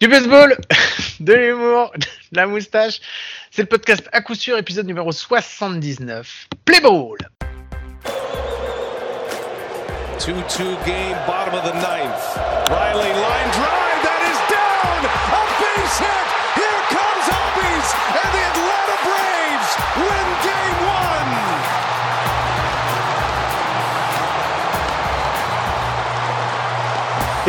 Du baseball, de l'humour, de la moustache. C'est le podcast à coup sûr, épisode numéro 79. Play ball! 2-2 game, bottom of the ninth. Riley line drive, that is down! A base hit! Here comes Albies! And the Atlanta Braves win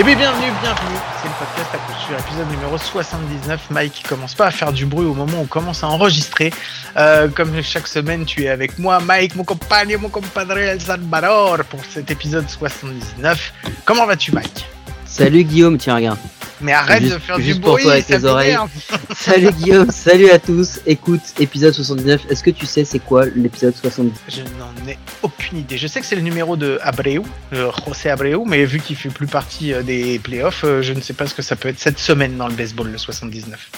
Et bien bienvenue, bienvenue, c'est le podcast à coup épisode numéro 79. Mike commence pas à faire du bruit au moment où on commence à enregistrer. Euh, comme chaque semaine, tu es avec moi, Mike, mon compagnon, mon compadre El Salvador, pour cet épisode 79. Comment vas-tu, Mike? Salut Guillaume, tiens, regarde. Mais arrête de faire du bruit avec tes oreilles. salut Guillaume, salut à tous. Écoute, épisode 79. Est-ce que tu sais c'est quoi l'épisode 79 Je n'en ai aucune idée. Je sais que c'est le numéro de Abreu, euh, José Abreu, mais vu qu'il fait plus partie euh, des playoffs, euh, je ne sais pas ce que ça peut être cette semaine dans le baseball, le 79.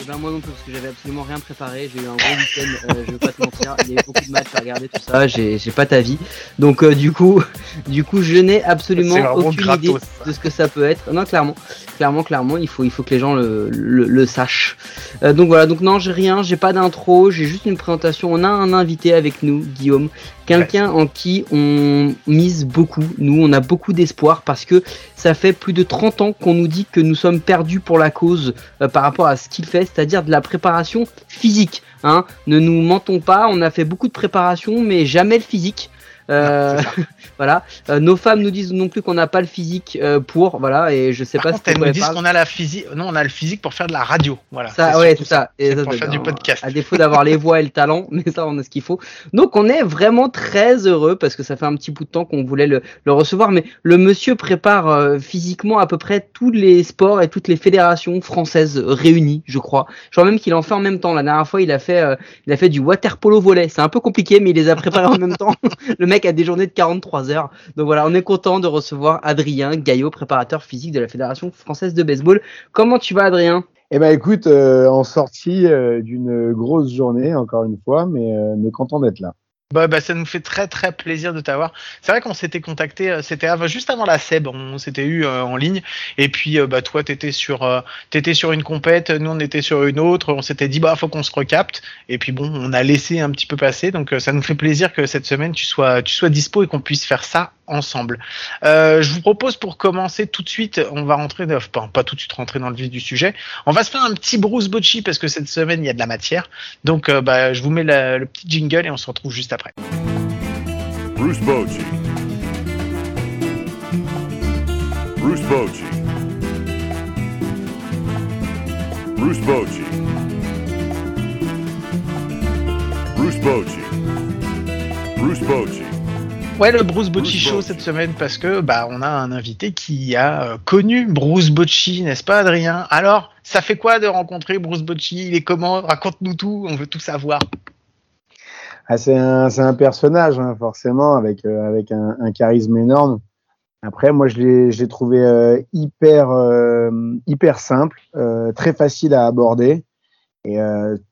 Et eh ben moi non plus parce que j'avais absolument rien préparé. J'ai eu un gros week-end, euh, je vais pas te mentir. Il y avait beaucoup de matchs à regarder tout ça. J'ai, j'ai pas ta vie. Donc euh, du coup, du coup, je n'ai absolument aucune idée de ce que ça peut être. Non, clairement, clairement, clairement, il faut, il faut que les gens le, le, le sachent. Euh, donc voilà. Donc non, j'ai rien. J'ai pas d'intro. J'ai juste une présentation. On a un invité avec nous, Guillaume, quelqu'un en qui on mise beaucoup. Nous, on a beaucoup d'espoir parce que ça fait plus de 30 ans qu'on nous dit que nous sommes perdus pour la cause euh, par rapport à ce qu'il fait, c'est-à-dire de la préparation physique. Hein. Ne nous mentons pas, on a fait beaucoup de préparation, mais jamais le physique. Euh, voilà. Euh, nos femmes nous disent non plus qu'on n'a pas le physique euh, pour, voilà, et je sais pas si elles nous disent qu'on a la physique, non, on a le physique pour faire de la radio, voilà. Ça, ouais, c'est ça. Et pour faire du podcast. À défaut d'avoir les voix et le talent, mais ça, on a ce qu'il faut. Donc, on est vraiment très heureux parce que ça fait un petit bout de temps qu'on voulait le, le, recevoir, mais le monsieur prépare physiquement à peu près tous les sports et toutes les fédérations françaises réunies, je crois. Je crois même qu'il en fait en même temps. La dernière fois, il a fait, il a fait du water polo volet. C'est un peu compliqué, mais il les a préparés en même temps. le mec a des journées de 43 heures. Donc voilà, on est content de recevoir Adrien Gaillot, préparateur physique de la Fédération française de baseball. Comment tu vas, Adrien? Eh ben écoute, euh, en sortie euh, d'une grosse journée, encore une fois, mais, euh, mais content d'être là. Bah, bah, ça nous fait très très plaisir de t'avoir. C'est vrai qu'on s'était contacté, euh, c'était juste avant la SEB, on s'était eu euh, en ligne. Et puis, euh, bah, toi, t'étais sur, t'étais sur une compète, nous on était sur une autre. On s'était dit, bah, faut qu'on se recapte. Et puis bon, on a laissé un petit peu passer. Donc, ça nous fait plaisir que cette semaine tu sois, tu sois dispo et qu'on puisse faire ça ensemble. Euh, je vous propose pour commencer tout de suite, on va rentrer, enfin pas tout de suite rentrer dans le vif du sujet, on va se faire un petit Bruce Bocci parce que cette semaine il y a de la matière. Donc euh, bah, je vous mets le petit jingle et on se retrouve juste après. Bruce Bocci. Bruce Bocci. Bruce Bocci. Bruce Bocci. Bruce Bocci. Ouais, le Bruce Bocci Show cette semaine parce que bah on a un invité qui a euh, connu Bruce Bocci, n'est-ce pas Adrien? Alors, ça fait quoi de rencontrer Bruce Bocci Il est comment? Raconte-nous tout, on veut tout savoir. Ah, c'est un, un, personnage, hein, forcément, avec, euh, avec un, un, charisme énorme. Après, moi, je l'ai trouvé euh, hyper, euh, hyper simple, très facile à aborder. Et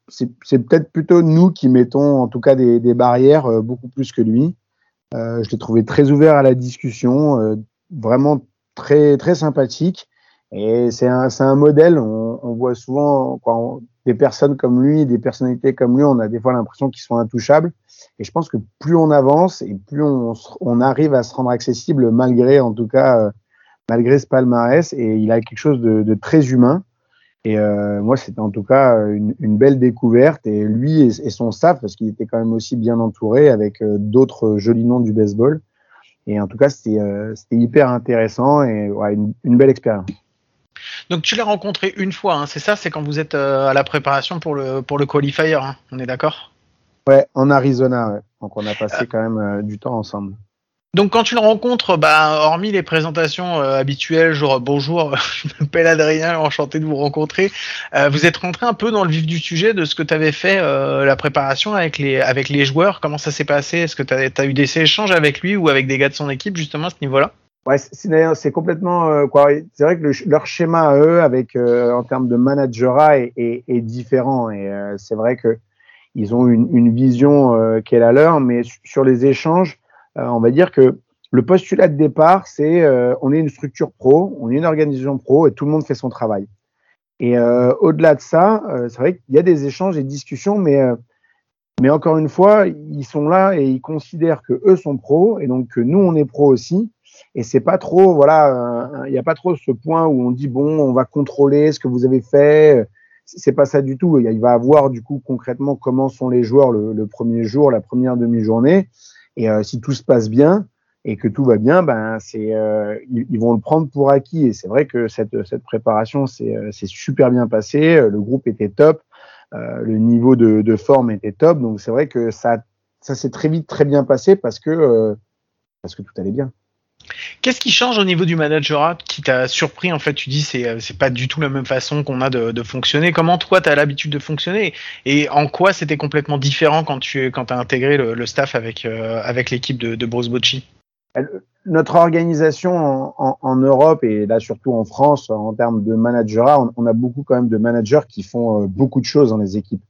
c'est peut-être plutôt nous qui mettons, en tout cas, des, des barrières beaucoup plus que lui. Euh, je l'ai trouvé très ouvert à la discussion, euh, vraiment très très sympathique. Et c'est un, un modèle. On, on voit souvent quand des personnes comme lui, des personnalités comme lui, on a des fois l'impression qu'ils sont intouchables. Et je pense que plus on avance et plus on, on arrive à se rendre accessible, malgré en tout cas, euh, malgré ce palmarès. Et il a quelque chose de, de très humain. Et euh, moi, c'était en tout cas une, une, belle découverte. Et lui et, et son staff, parce qu'il était quand même aussi bien entouré avec euh, d'autres jolis noms du baseball. Et en tout cas, c'était euh, hyper intéressant et ouais, une, une, belle expérience. Donc tu l'as rencontré une fois, hein, c'est ça? C'est quand vous êtes euh, à la préparation pour le, pour le qualifier, hein, on est d'accord? Ouais, en Arizona. Ouais. Donc on a passé quand même du temps ensemble. Donc quand tu le rencontres, bah, hormis les présentations euh, habituelles, genre bonjour, je m'appelle Adrien, enchanté de vous rencontrer, euh, vous êtes rentré un peu dans le vif du sujet de ce que tu avais fait, euh, la préparation avec les, avec les joueurs, comment ça s'est passé? Est-ce que tu as, eu des échanges avec lui ou avec des gars de son équipe justement à ce niveau-là? Ouais, c'est complètement euh, quoi. C'est vrai que le, leur schéma à eux, avec euh, en termes de managerat, est, est, différent. Et c'est vrai que ils ont une, une vision qui est la leur, mais sur les échanges, euh, on va dire que le postulat de départ, c'est euh, on est une structure pro, on est une organisation pro et tout le monde fait son travail. Et au-delà de ça, c'est vrai qu'il y a des échanges, des discussions, mais mais encore une fois, ils sont là et ils considèrent que eux sont pros et donc que nous on est pros aussi. Et c'est pas trop, voilà, il n'y a pas trop ce point où on dit bon, on va contrôler ce que vous avez fait. C'est pas ça du tout. Il va avoir du coup concrètement comment sont les joueurs le, premier jour, la première demi-journée. Et euh, si tout se passe bien et que tout va bien, ben c'est, euh, ils, vont le prendre pour acquis. Et c'est vrai que cette, cette préparation c'est euh, super bien passé. Le groupe était top. Euh, le niveau de, de, forme était top. Donc c'est vrai que ça, ça s'est très vite très bien passé parce que, euh, parce que tout allait bien. Qu'est-ce qui change au niveau du managerat qui t'a surpris En fait, tu dis c'est euh, c'est pas du tout la même façon qu'on a de, fonctionner. Comment toi tu as l'habitude de fonctionner et en quoi c'était complètement différent quand tu quand as intégré le, staff avec avec l'équipe de, de Bruce Bocci notre organisation en, Europe et là surtout en France en termes de managerat, on, a beaucoup quand même de managers qui font euh, beaucoup de choses dans les équipes.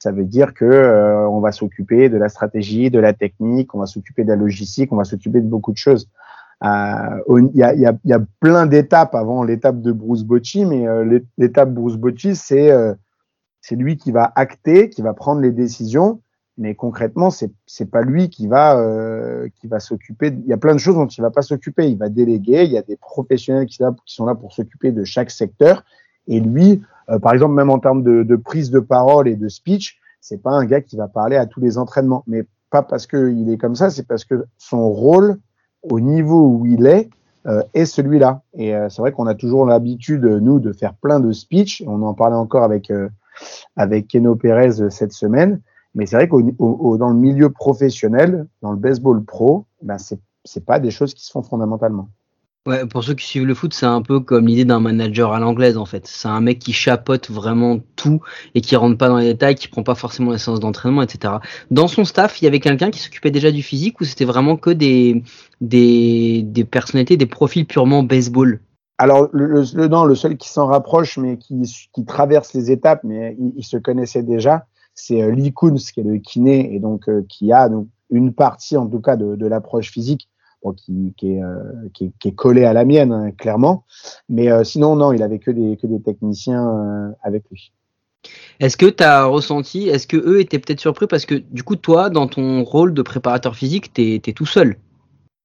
Ça veut dire que euh, on va s'occuper de la stratégie, de la technique, on va s'occuper de la logistique, on va s'occuper de beaucoup de choses. Euh, il y, a, plein d'étapes avant l'étape de Bruce Bocci, mais l'étape Bruce Bocci, c'est c'est lui qui va acter, qui va prendre les décisions mais concrètement, c'est c'est pas lui qui va euh, qui va s'occuper. Il y a plein de choses dont il va pas s'occuper. Il va déléguer. Il y a des professionnels qui, sont là pour s'occuper de chaque secteur. Et lui, euh, par exemple, même en termes de, de, prise de parole et de speech, c'est pas un gars qui va parler à tous les entraînements. Mais pas parce qu'il est comme ça, c'est parce que son rôle au niveau où il est euh, est celui-là. Et euh, c'est vrai qu'on a toujours l'habitude, nous, de faire plein de speech. On en parlait encore avec avec Keno Pérez cette semaine. Mais c'est vrai qu'au dans le milieu professionnel, dans le baseball pro, ben c'est c'est pas des choses qui se font fondamentalement. Ouais, pour ceux qui suivent le foot, c'est un peu comme l'idée d'un manager à l'anglaise en fait. C'est un mec qui chapote vraiment tout et qui rentre pas dans les détails, qui prend pas forcément les séances d'entraînement, etc. Dans son staff, il y avait quelqu'un qui s'occupait déjà du physique ou c'était vraiment que des, des, des personnalités, des profils purement baseball? Alors, le, le, non, le seul qui s'en rapproche, mais qui, qui traverse les étapes, mais il, se connaissait déjà, c'est euh, Lee Kunz qui est le kiné et donc euh, qui a donc une partie en tout cas de, de l'approche physique bon, qui, qui, est, euh, qui, qui, est, collée à la mienne hein, clairement. Mais sinon non, il avait que des que des techniciens avec lui. Est-ce que tu as ressenti, est-ce que eux étaient peut-être surpris parce que du coup toi dans ton rôle de préparateur physique, tu es, tout seul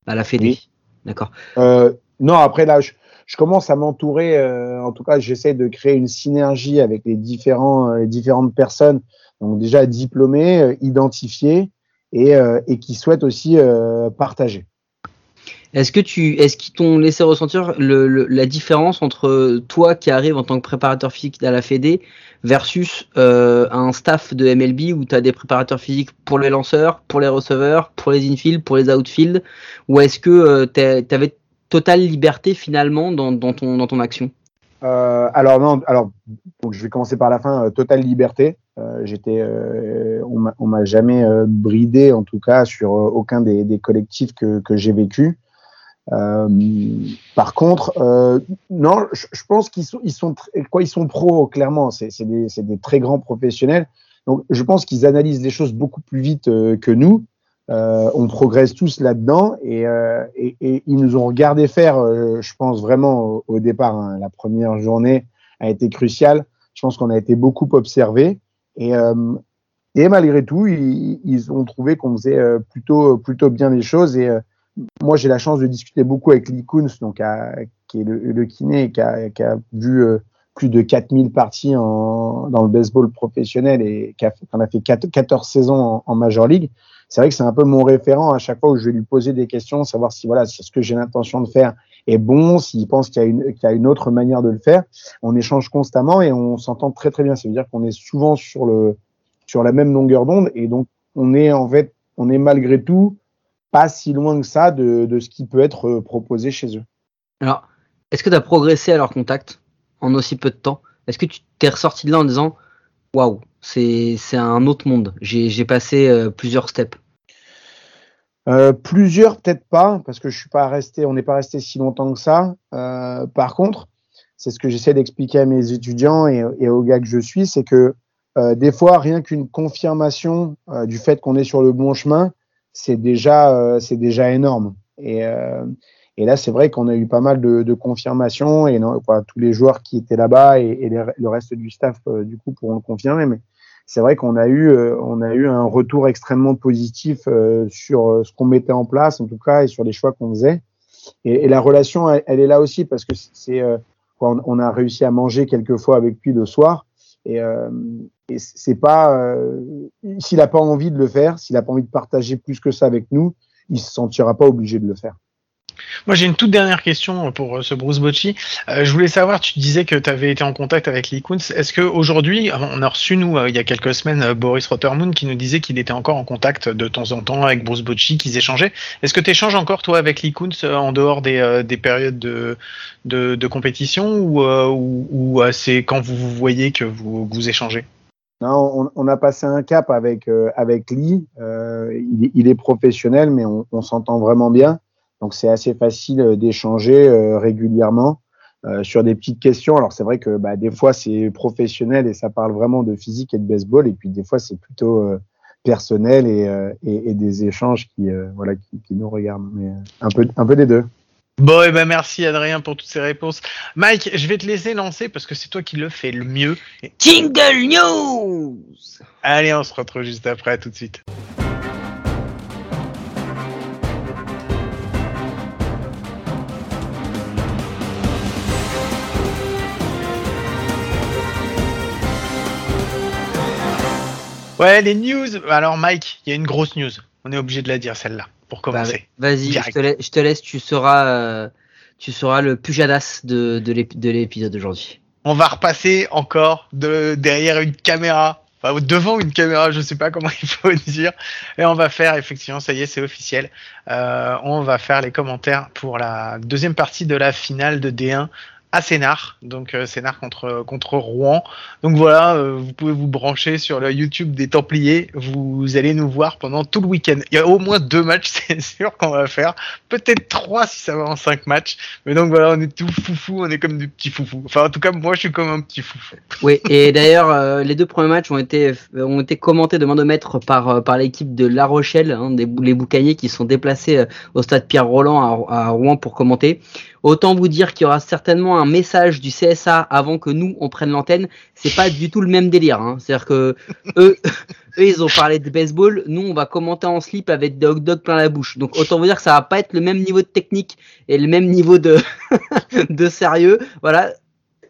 à la Fédé? Oui. D'accord. Euh, non, après là je, je commence à m'entourer en tout cas, j'essaie de créer une synergie avec les différents les différentes personnes donc déjà diplômés, euh, identifiés et, euh, et qui souhaitent aussi euh, partager. Est-ce que tu, est-ce qu'ils t'ont laissé ressentir le, la différence entre toi qui arrives en tant que préparateur physique à la Fédé versus euh, un staff de MLB où tu as des préparateurs physiques pour les lanceurs, pour les receveurs, pour les infield, pour les outfield, ou est-ce que euh, tu avais totale liberté finalement dans, dans, ton, dans ton action? Euh, Alors non, alors je vais commencer par la fin. totale liberté. Euh, j'étais, euh, on m'a jamais euh, bridé en tout cas sur aucun des, des collectifs que, que j'ai vécu. Par contre, non, je, pense qu'ils sont, ils sont, quoi, ils sont pros clairement. C'est des, des, très grands professionnels. Donc, je pense qu'ils analysent les choses beaucoup plus vite que nous. Euh, on progresse tous là-dedans et, euh, et, et, ils nous ont regardé faire, euh, je pense vraiment au, au départ, hein, la première journée a été cruciale. Je pense qu'on a été beaucoup observé et, euh, et malgré tout, ils, ils ont trouvé qu'on faisait euh, plutôt, plutôt bien les choses. Et euh, moi, j'ai la chance de discuter beaucoup avec Lee Kunz, donc qui est le, kiné, qui a, vu plus de 4000 parties dans le baseball professionnel et qui a, en a fait 14 saisons en, Major League. C'est vrai que c'est un peu mon référent à chaque fois où je vais lui poser des questions, savoir si voilà, si ce que j'ai l'intention de faire est bon, s'il pense qu'il y, a une, y a une autre manière de le faire. On échange constamment et on s'entend très très bien. Ça veut dire qu'on est souvent sur le sur la même longueur d'onde et donc on est en fait on est malgré tout pas si loin que ça de, de ce qui peut être euh, proposé chez eux. Alors, est-ce que tu as progressé à leur contact en aussi peu de temps? Est-ce que tu t'es ressorti de là en disant waouh, c'est c'est un autre monde. J'ai j'ai passé euh, plusieurs steps. Euh, plusieurs, peut-être pas, parce que je suis pas resté, on n'est pas resté si longtemps que ça. Euh, par contre, c'est ce que j'essaie d'expliquer à mes étudiants et, et, aux gars que je suis, c'est que euh, des fois, rien qu'une confirmation euh, du fait qu'on est sur le bon chemin, c'est déjà, euh, c'est déjà énorme. Et, Et là, c'est vrai qu'on a eu pas mal de, de confirmations et non, quoi, tous les joueurs qui étaient là-bas et, le reste du staff, euh, du coup, pourront le confirmer. Mais c'est vrai qu'on a eu, euh, on a eu un retour extrêmement positif euh, sur ce qu'on mettait en place, en tout cas, et sur les choix qu'on faisait. Et, et, la relation, elle, est là aussi parce que c'est, on, a réussi à manger quelques fois avec lui le soir. Et, et c'est pas, s'il a pas envie de le faire, s'il a pas envie de partager plus que ça avec nous, il se sentira pas obligé de le faire. Moi, j'ai une toute dernière question pour euh, ce Bruce Bocci. Euh, je voulais savoir, tu disais que tu avais été en contact avec Lee Kuntz. Est-ce qu'aujourd'hui, on a reçu, nous, euh, il y a quelques semaines, Boris Rottermoon qui nous disait qu'il était encore en contact de temps en temps avec Bruce Bocci, qu'ils échangeaient. Est-ce que tu échanges encore, toi, avec Lee Kuntz en dehors des, des périodes de, de, de compétition ou, ou, ou c'est quand vous vous voyez que vous, vous échangez? Non, on, on, a passé un cap avec avec Lee. Euh, il, il, est professionnel, mais on, on s'entend vraiment bien. Donc c'est assez facile euh, d'échanger euh, régulièrement euh, sur des petites questions. Alors c'est vrai que bah, des fois c'est professionnel et ça parle vraiment de physique et de baseball, et puis des fois c'est plutôt personnel et, et, et, des échanges qui voilà qui, qui, nous regardent. Mais un peu un peu des deux. Bon, et eh ben merci Adrien pour toutes ces réponses. Mike, je vais te laisser lancer parce que c'est toi qui le fais le mieux. Jingle News Allez, on se retrouve juste après, tout de suite. Ouais, les news. Alors, Mike, il y a une grosse news. On est obligé de la dire, celle-là, pour bah, commencer. Vas-y, je, te laisse, tu seras, euh, tu seras le pujadas de, de l'épisode d'aujourd'hui. On va repasser encore de, derrière une caméra, enfin devant une caméra, je sais pas comment il faut dire, et on va faire effectivement, ça y est, c'est officiel. Euh, on va faire les commentaires pour la deuxième partie de la finale de D1 à Sénart, donc euh, Sénart contre contre Rouen. Donc voilà, euh, vous pouvez vous brancher sur le YouTube des Templiers, vous allez nous voir pendant tout le week-end. Il y a au moins deux matchs, c'est sûr qu'on va faire, peut-être trois si ça va en cinq matchs. Mais donc voilà, on est tout foufou, on est comme des petits foufous. Enfin en tout cas moi je suis comme un petit foufou. Oui, et d'ailleurs euh, les deux premiers matchs ont été ont été commentés de main de maître par par l'équipe de La Rochelle, hein, des les boucaniers qui sont déplacés au stade Pierre Roland à Rouen pour commenter. Autant vous dire qu'il y aura certainement un message du CSA avant que nous on prenne l'antenne. C'est pas du tout le même délire. Hein. C'est-à-dire que eux, eux, ils ont parlé de baseball. Nous, on va commenter en slip avec des hot dogs plein la bouche. Donc autant vous dire que ça va pas être le même niveau de technique et le même niveau de de sérieux. Voilà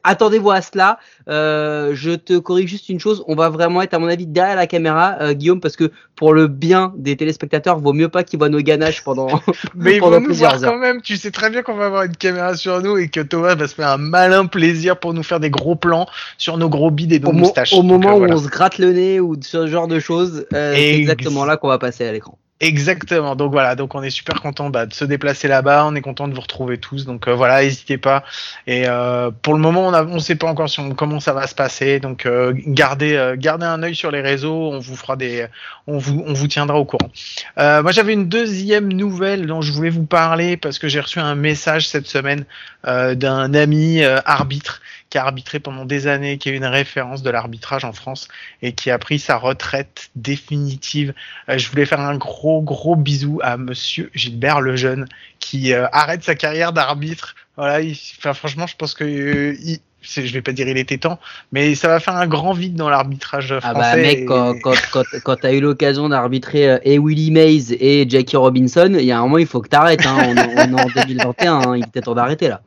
attendez-vous à cela. Euh, je te corrige juste une chose, on va vraiment être à mon avis derrière la caméra, euh, Guillaume, parce que pour le bien des téléspectateurs, vaut mieux pas qu'ils voient nos ganaches pendant. Mais ils vont nous voir quand même. Tu sais très bien qu'on va avoir une caméra sur nous et que Thomas va se faire un malin plaisir pour nous faire des gros plans sur nos gros bides et nos moustaches. Au moment euh, où on se gratte le nez ou ce genre de choses, c'est exactement là qu'on va passer à l'écran. Exactement. Donc voilà, donc on est super content bah, de se déplacer là-bas. On est content de vous retrouver tous. Donc euh, voilà, n'hésitez pas. Et euh, pour le moment, on ne sait pas encore comment ça va se passer. Donc euh, gardez, gardez un œil sur les réseaux. On vous fera des, on vous, on vous tiendra au courant. moi, j'avais une deuxième nouvelle dont je voulais vous parler parce que j'ai reçu un message cette semaine d'un ami arbitre qui a arbitré pendant des années, qui est une référence de l'arbitrage en France et qui a pris sa retraite définitive. Euh, je voulais faire un gros gros bisou à Monsieur Gilbert Lejeune qui euh, arrête sa carrière d'arbitre. Voilà, enfin, franchement, je pense que euh, il, je vais pas dire il était temps, mais ça va faire un grand vide dans l'arbitrage français. Ah bah mec, quand, quand, quand, quand t'as eu l'occasion d'arbitrer et Willie Mays et Jackie Robinson, il y a un moment il faut que t'arrêtes. Hein. On, on, est en 2021, hein. il était temps d'arrêter là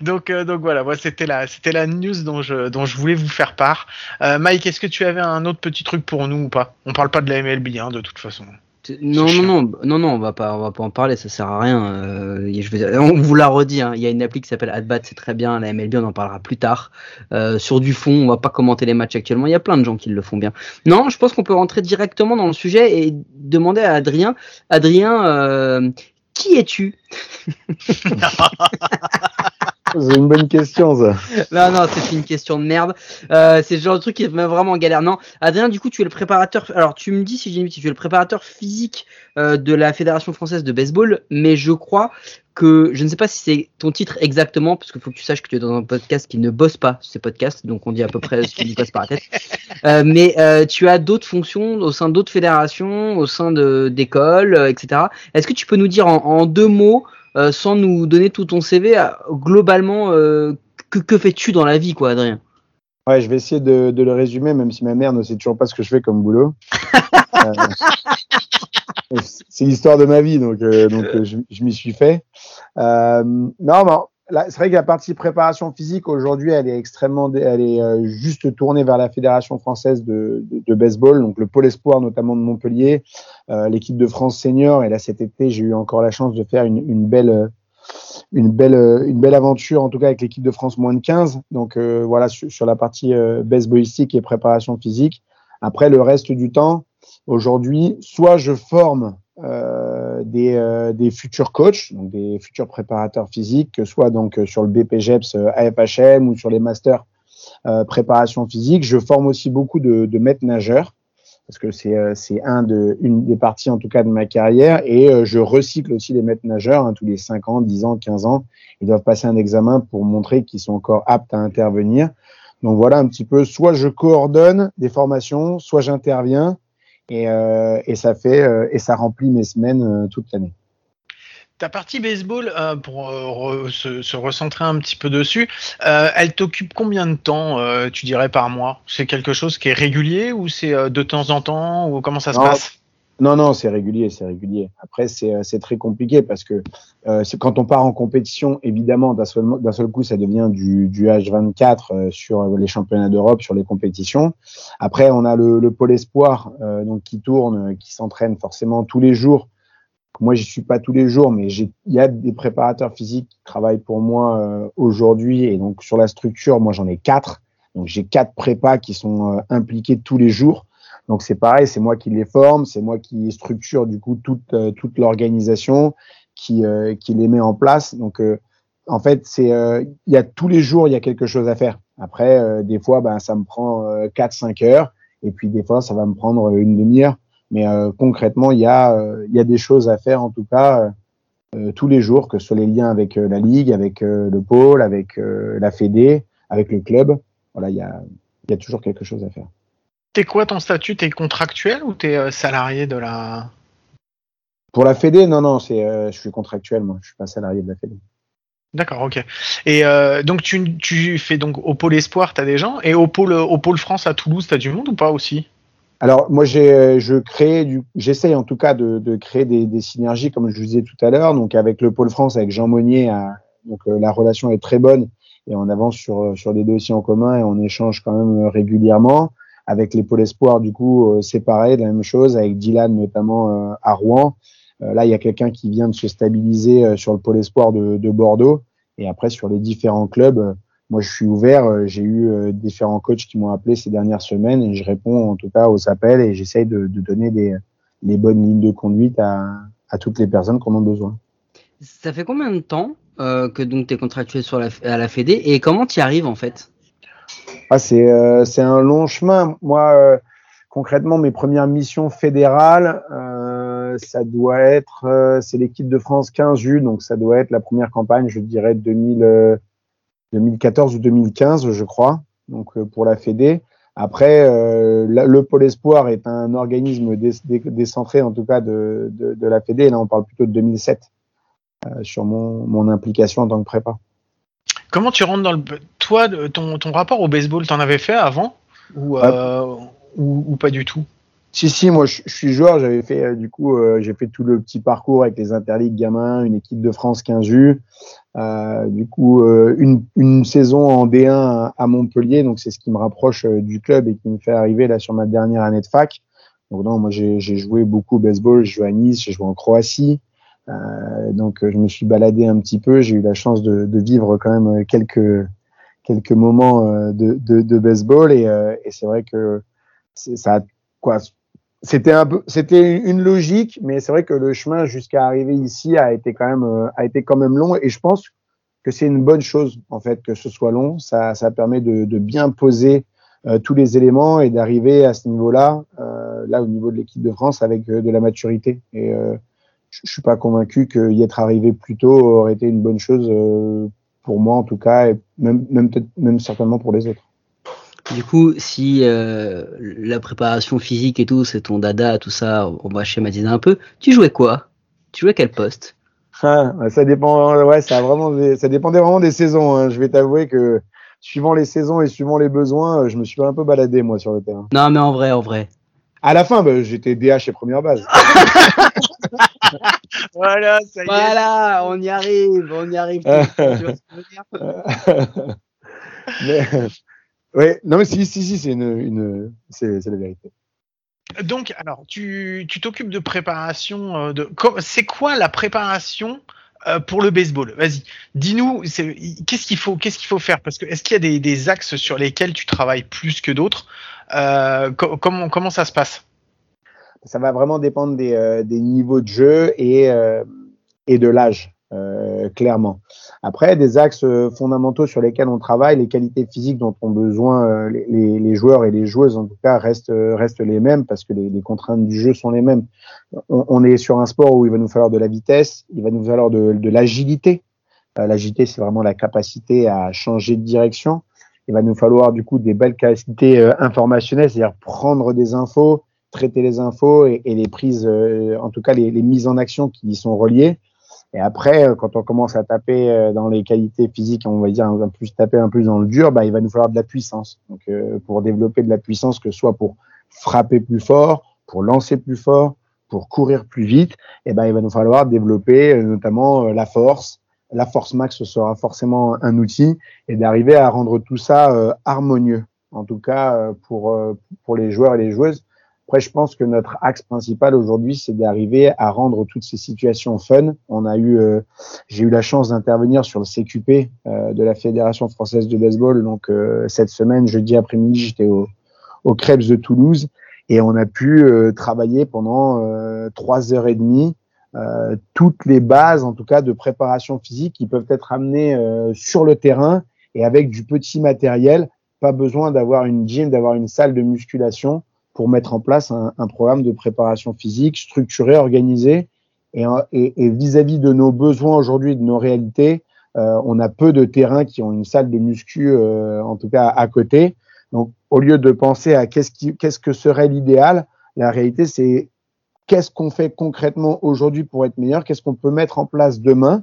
donc, euh, donc voilà, moi c'était la, c'était la news dont je, dont je voulais vous faire part. Euh, Mike, est-ce que tu avais un autre petit truc pour nous ou pas? On parle pas de la MLB hein, de toute façon. Non, non, non, non, non, on va pas, on va pas en parler, ça sert à rien. Euh, je vais, on vous l'a redit, hein, il y a une appli qui s'appelle AdBat, c'est très bien. La MLB, on en parlera plus tard. Euh, sur du fond, on va pas commenter les matchs actuellement. Il y a plein de gens qui le font bien. Non, je pense qu'on peut rentrer directement dans le sujet et demander à Adrien, Adrien, euh, qui es-tu? C'est une bonne question, ça. Non, non, c'est une question de merde. Euh, c'est le genre de truc qui met vraiment en galère. Non, Adrien, du coup, tu es le préparateur. Alors, tu me dis si j'ai une tu es le préparateur physique euh, de la Fédération française de baseball, mais je crois que je ne sais pas si c'est ton titre exactement, parce qu'il faut que tu saches que tu es dans un podcast qui ne bosse pas ces podcasts, donc on dit à peu près ce qui nous passe par la tête. Euh, mais euh, tu as d'autres fonctions au sein d'autres fédérations, au sein d'écoles, etc. Est-ce que tu peux nous dire en, en deux mots sans nous donner tout ton CV, globalement, que, que fais-tu dans la vie, quoi, Adrien? Ouais, je vais essayer de, de, le résumer, même si ma mère ne sait toujours pas ce que je fais comme boulot. c'est l'histoire de ma vie, donc, donc je, je m'y suis fait. non, non, c'est vrai que la partie préparation physique aujourd'hui, elle est extrêmement, elle est euh, juste tournée vers la fédération française de, de, de, baseball, donc le pôle espoir notamment de Montpellier, euh, l'équipe de France senior. Et là cet été, j'ai eu encore la chance de faire une, une belle, une belle, une belle aventure en tout cas avec l'équipe de France moins de 15. Donc euh, voilà sur, la partie baseballistique et préparation physique. Après le reste du temps, aujourd'hui, soit je forme euh, des, euh, des, futurs coachs, donc des futurs préparateurs physiques, que soit donc euh, sur le BPGEPS AFHM ou sur les masters préparation physique. Je forme aussi beaucoup de, de maîtres nageurs parce que c'est c'est un de une des parties en tout cas de ma carrière et je recycle aussi les maîtres nageurs hein, tous les 5 ans, 10 ans, 15 ans. Ils doivent passer un examen pour montrer qu'ils sont encore aptes à intervenir. Donc voilà un petit peu soit je coordonne des formations, soit j'interviens et, euh, et ça fait euh, et ça remplit mes semaines euh, toute l'année. Ta partie baseball, euh, pour euh, se, se, recentrer un petit peu dessus, euh, elle t'occupe combien de temps, tu dirais, par mois? C'est quelque chose qui est régulier ou c'est de temps en temps ou comment ça se passe? Non, non, c'est régulier, c'est régulier. Après, c'est très compliqué parce que quand on part en compétition, évidemment, d'un seul, seul coup, ça devient du, du H24 euh, sur les championnats d'Europe, sur les compétitions. Après, on a le, le pôle espoir donc qui tourne, qui s'entraîne forcément tous les jours. Moi, j'y suis pas tous les jours, mais il y a des préparateurs physiques qui travaillent pour moi aujourd'hui. Et donc, sur la structure, moi, j'en ai quatre. Donc, j'ai quatre prépas qui sont impliqués tous les jours. Donc c'est pareil, c'est moi qui les forme, c'est moi qui structure du coup toute euh, toute l'organisation, qui euh, qui les met en place. Donc euh, en fait, c'est il y a tous les jours il y a quelque chose à faire. Après des fois ben ça me prend 4 5 heures et puis des fois ça va me prendre une demi-heure. Mais concrètement, il y a il y a des choses à faire en tout cas tous les jours, que ce soit les liens avec la ligue, avec le pôle, avec la Fédé, avec le club. Voilà, il y a il y a toujours quelque chose à faire. T'es quoi ton statut? T'es contractuel ou t'es euh, salarié de la? Pour la Fédé, non, non, c'est, euh, je suis contractuel, moi. Je suis pas salarié de la Fédé. D'accord, ok. Et euh, donc tu, tu, fais donc au pôle espoir, t'as des gens, et au pôle au pôle France à Toulouse, t'as du monde ou pas aussi? Alors moi j'ai je crée du, j'essaye en tout cas de, de créer des, des, synergies comme je vous disais tout à l'heure, donc avec le pôle France, avec Jean Monnier, donc la relation est très bonne et on avance sur sur des dossiers en commun et on échange quand même régulièrement. Avec les pôles espoirs, du coup, euh, c'est pareil, la même chose, avec Dylan notamment euh, à Rouen. Euh, là, il y a quelqu'un qui vient de se stabiliser sur le pôle espoir de, de Bordeaux. Et après, sur les différents clubs, moi, je suis ouvert. J'ai eu différents coachs qui m'ont appelé ces dernières semaines et je réponds en tout cas aux appels et j'essaye de, de, donner des, les bonnes lignes de conduite à, à toutes les personnes qui en ont besoin. Ça fait combien de temps euh, que donc tu es contractué sur la, à la Fédé et comment tu y arrives en fait? Ah, c'est euh, c'est un long chemin. Moi, euh, concrètement, mes premières missions fédérales, euh, ça doit être, c'est l'équipe de France 15 U, donc ça doit être la première campagne, je dirais 2000, 2014 ou 2015, je crois, donc pour la Fédé. Après, le Pôle Espoir est un organisme décentré, en tout cas, de, de, de, la Fédé. Là, on parle plutôt de 2007 sur mon, mon implication en tant que prépa. Comment tu rentres dans le. Toi, ton, ton rapport au baseball, t'en avais fait avant? Ou, euh, ou, ou, pas du tout? Si, si, moi je, suis joueur, j'avais fait euh, du coup, euh, j'ai fait tout le petit parcours avec les interligues gamins, une équipe de France 15 U, euh, du coup une, une saison en D1 à, Montpellier, donc c'est ce qui me rapproche du club et qui me fait arriver là sur ma dernière année de fac. Donc non, moi j'ai joué beaucoup au baseball, j'ai joué à Nice, j'ai joué en Croatie. Euh, donc je me suis baladé un petit peu. J'ai eu la chance de, de, vivre quand même quelques quelques moments euh, de, de, de baseball et, euh, et c'est vrai que ça quoi c'était un peu c'était une logique mais c'est vrai que le chemin jusqu'à arriver ici a été quand même a été quand même long et je pense que c'est une bonne chose en fait que ce soit long ça ça permet de, de bien poser euh, tous les éléments et d'arriver à ce niveau-là euh, là au niveau de l'équipe de France avec de la maturité et je suis pas convaincu que y être arrivé plus tôt aurait été une bonne chose euh, pour moi en tout cas, et même, même peut-être même certainement pour les autres. Du coup, si euh, la préparation physique et tout, c'est ton dada, tout ça, on va schématiser un peu. Tu jouais quoi? Tu jouais quel poste? Ah, ça dépend, ouais, ça, vraiment, ça dépendait vraiment des saisons. Hein. Je vais t'avouer que suivant les saisons et suivant les besoins, je me suis un peu baladé moi sur le terrain. Non, mais en vrai, en vrai. À la fin, bah, j'étais DH et première base. voilà, ça y est. Voilà, on y arrive, on y arrive. mais, ouais, non, mais si, si, si, c'est une, une c'est la vérité. Donc, alors, tu t'occupes de préparation. Euh, de, c'est quoi la préparation euh, pour le baseball? Vas-y, dis-nous, qu'est-ce qu'il faut, qu'est-ce qu'il faut faire? Parce que est-ce qu'il y a des, des, axes sur lesquels tu travailles plus que d'autres? Euh, comment, comment ça se passe? Ça va vraiment dépendre des, euh, des niveaux de jeu et, euh, et de l'âge. Euh, clairement. Après, des axes euh, fondamentaux sur lesquels on travaille, les qualités physiques dont ont besoin euh, les, joueurs et les joueuses, en tout cas, restent, restent les mêmes parce que les, contraintes du jeu sont les mêmes. On, est sur un sport où il va nous falloir de la vitesse, il va nous falloir de, l'agilité. l'agilité, c'est vraiment la capacité à changer de direction. Il va nous falloir du coup des belles capacités informationnelles, c'est-à-dire prendre des infos, traiter les infos et, les prises, en tout cas les mises en action qui y sont reliées. Et après, euh, quand on commence à taper euh, dans les qualités physiques, on va dire un plus taper un peu dans le dur, bah, il va nous falloir de la puissance. Donc, euh, pour développer de la puissance, que ce soit pour frapper plus fort, pour lancer plus fort, pour courir plus vite, et eh ben, il va nous falloir développer notamment la force. La force max sera forcément un outil et d'arriver à rendre tout ça harmonieux. En tout cas, pour, pour les joueurs et les joueuses, après, je pense que notre axe principal aujourd'hui, c'est d'arriver à rendre toutes ces situations fun. On a eu, euh, j'ai eu la chance d'intervenir sur le CQP euh, de la Fédération française de baseball. Donc euh, cette semaine, jeudi après-midi, j'étais au, au Krebs de Toulouse et on a pu travailler pendant trois heures et demie toutes les bases, en tout cas, de préparation physique qui peuvent être amenées sur le terrain et avec du petit matériel. Pas besoin d'avoir une gym, d'avoir une salle de musculation pour mettre en place un, programme de préparation physique structuré, organisé. Et vis-à-vis de nos besoins aujourd'hui, de nos réalités, euh, on a peu de terrains qui ont une salle de muscu, euh, en tout cas à côté. Donc, au lieu de penser à qu'est-ce que serait l'idéal, la réalité, c'est qu'est-ce qu'on fait concrètement aujourd'hui pour être meilleur, qu'est-ce qu'on peut mettre en place demain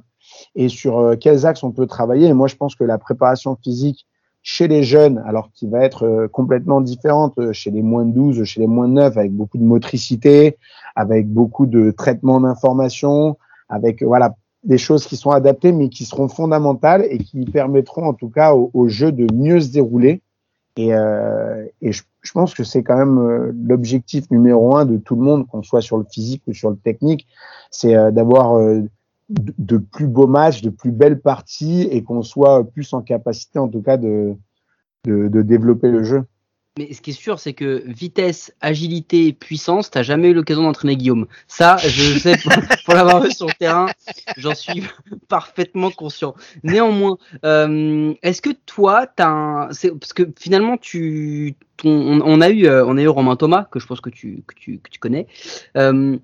et sur euh, quels axes on peut travailler. Et moi, je pense que la préparation physique chez les jeunes, alors qu'il va être euh, complètement différente euh, chez les moins de 12, chez les moins de 9, avec beaucoup de motricité, avec beaucoup de traitement d'information, avec voilà des choses qui sont adaptées mais qui seront fondamentales et qui permettront en tout cas au, jeu de mieux se dérouler. Et, euh, et je, je, pense que c'est quand même euh, l'objectif numéro un de tout le monde, qu'on soit sur le physique ou sur le technique, c'est d'avoir de, plus beaux matchs, de plus belles parties et qu'on soit plus en capacité en tout cas de, de, développer le jeu. Mais ce qui est sûr, c'est que vitesse, agilité, puissance, t'as jamais eu l'occasion d'entraîner Guillaume. Ça, je sais pour, l'avoir vu sur le terrain, j'en suis parfaitement conscient. Néanmoins, euh, est-ce que toi, t'as un, parce que finalement, tu, on, a eu, euh, on a eu Romain Thomas que je pense que tu, que tu, que tu connais. Euh,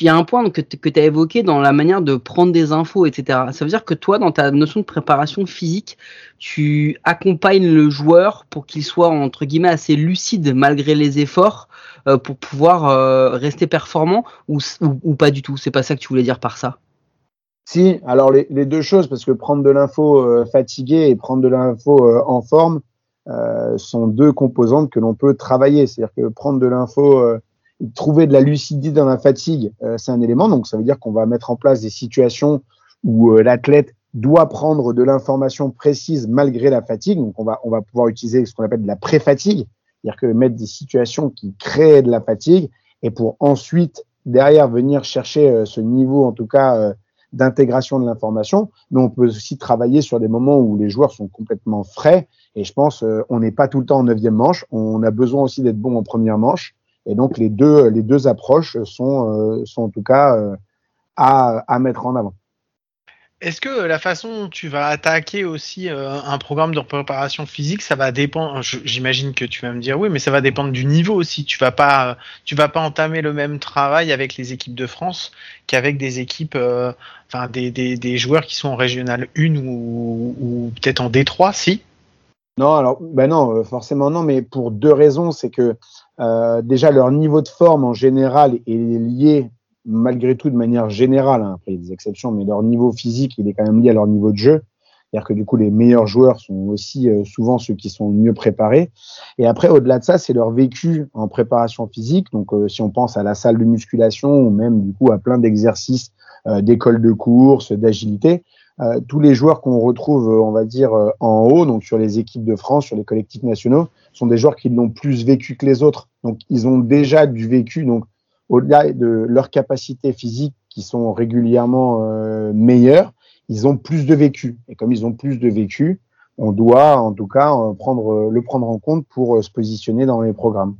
il y a un point que, tu as évoqué dans la manière de prendre des infos, etc. Ça veut dire que toi, dans ta notion de préparation physique, tu accompagnes le joueur pour qu'il soit, entre guillemets, assez lucide malgré les efforts euh, pour pouvoir euh, rester performant ou, ou, pas du tout? C'est pas ça que tu voulais dire par ça? Si, alors les, deux choses, parce que prendre de l'info euh, fatigué et prendre de l'info en forme sont deux composantes que l'on peut travailler. C'est-à-dire que prendre de l'info trouver de la lucidité dans la fatigue, euh, c'est un élément. Donc, ça veut dire qu'on va mettre en place des situations où euh, l'athlète doit prendre de l'information précise malgré la fatigue. Donc, on va, on va pouvoir utiliser ce qu'on appelle de la pré-fatigue, c'est-à-dire que mettre des situations qui créent de la fatigue et pour ensuite, derrière, venir chercher euh, ce niveau, en tout cas, d'intégration de l'information. Mais on peut aussi travailler sur des moments où les joueurs sont complètement frais. Et je pense, on n'est pas tout le temps en neuvième manche. On a besoin aussi d'être bon en première manche. Et donc les deux, les deux approches sont, euh, sont en tout cas euh, à, à mettre en avant. Est-ce que la façon dont tu vas attaquer aussi euh, un programme de préparation physique, ça va dépendre. J'imagine que tu vas me dire oui, mais ça va dépendre du niveau aussi. Tu vas pas, tu vas pas entamer le même travail avec les équipes de France qu'avec des équipes, enfin des, des, des, joueurs qui sont en régional 1 ou, ou peut-être en D3, si? Non, alors ben non, forcément non, mais pour deux raisons, c'est que euh, déjà, leur niveau de forme en général est lié malgré tout de manière générale, hein, après il y a des exceptions, mais leur niveau physique, il est quand même lié à leur niveau de jeu. C'est-à-dire que du coup, les meilleurs joueurs sont aussi euh, souvent ceux qui sont mieux préparés. Et après, au-delà de ça, c'est leur vécu en préparation physique. Donc, euh, si on pense à la salle de musculation ou même du coup à plein d'exercices euh, d'école de course, d'agilité, tous les joueurs qu'on retrouve, on va dire, en haut, donc sur les équipes de France, sur les collectifs nationaux, sont des joueurs qui l'ont plus vécu que les autres. Donc, ils ont déjà du vécu. Donc, au-delà de leurs capacités physiques qui sont régulièrement meilleures, ils ont plus de vécu. Et comme ils ont plus de vécu, on doit en tout cas le prendre en compte pour euh, se positionner dans les programmes.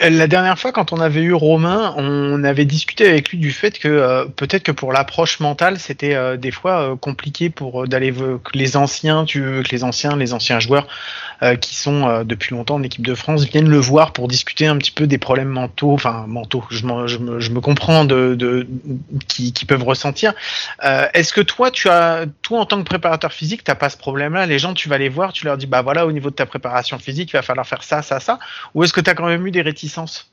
La dernière fois, quand on avait eu Romain, on avait discuté avec lui du fait que euh, peut-être que pour l'approche mentale, c'était euh, des fois compliqué pour d'aller que les anciens, tu veux que les anciens, les anciens joueurs euh, qui sont euh, depuis longtemps en équipe de France viennent le voir pour discuter un petit peu des problèmes mentaux, enfin mentaux, je, me, comprends de, qui, peuvent ressentir. Euh, Est-ce que toi, tu as, toi en tant que préparateur physique, t'as pas ce problème-là? Les gens, tu vas les voir, tu leur dis, bah voilà, au niveau de ta préparation physique, il va falloir faire ça, ça, ça, ou est-ce que tu as quand même eu des réticences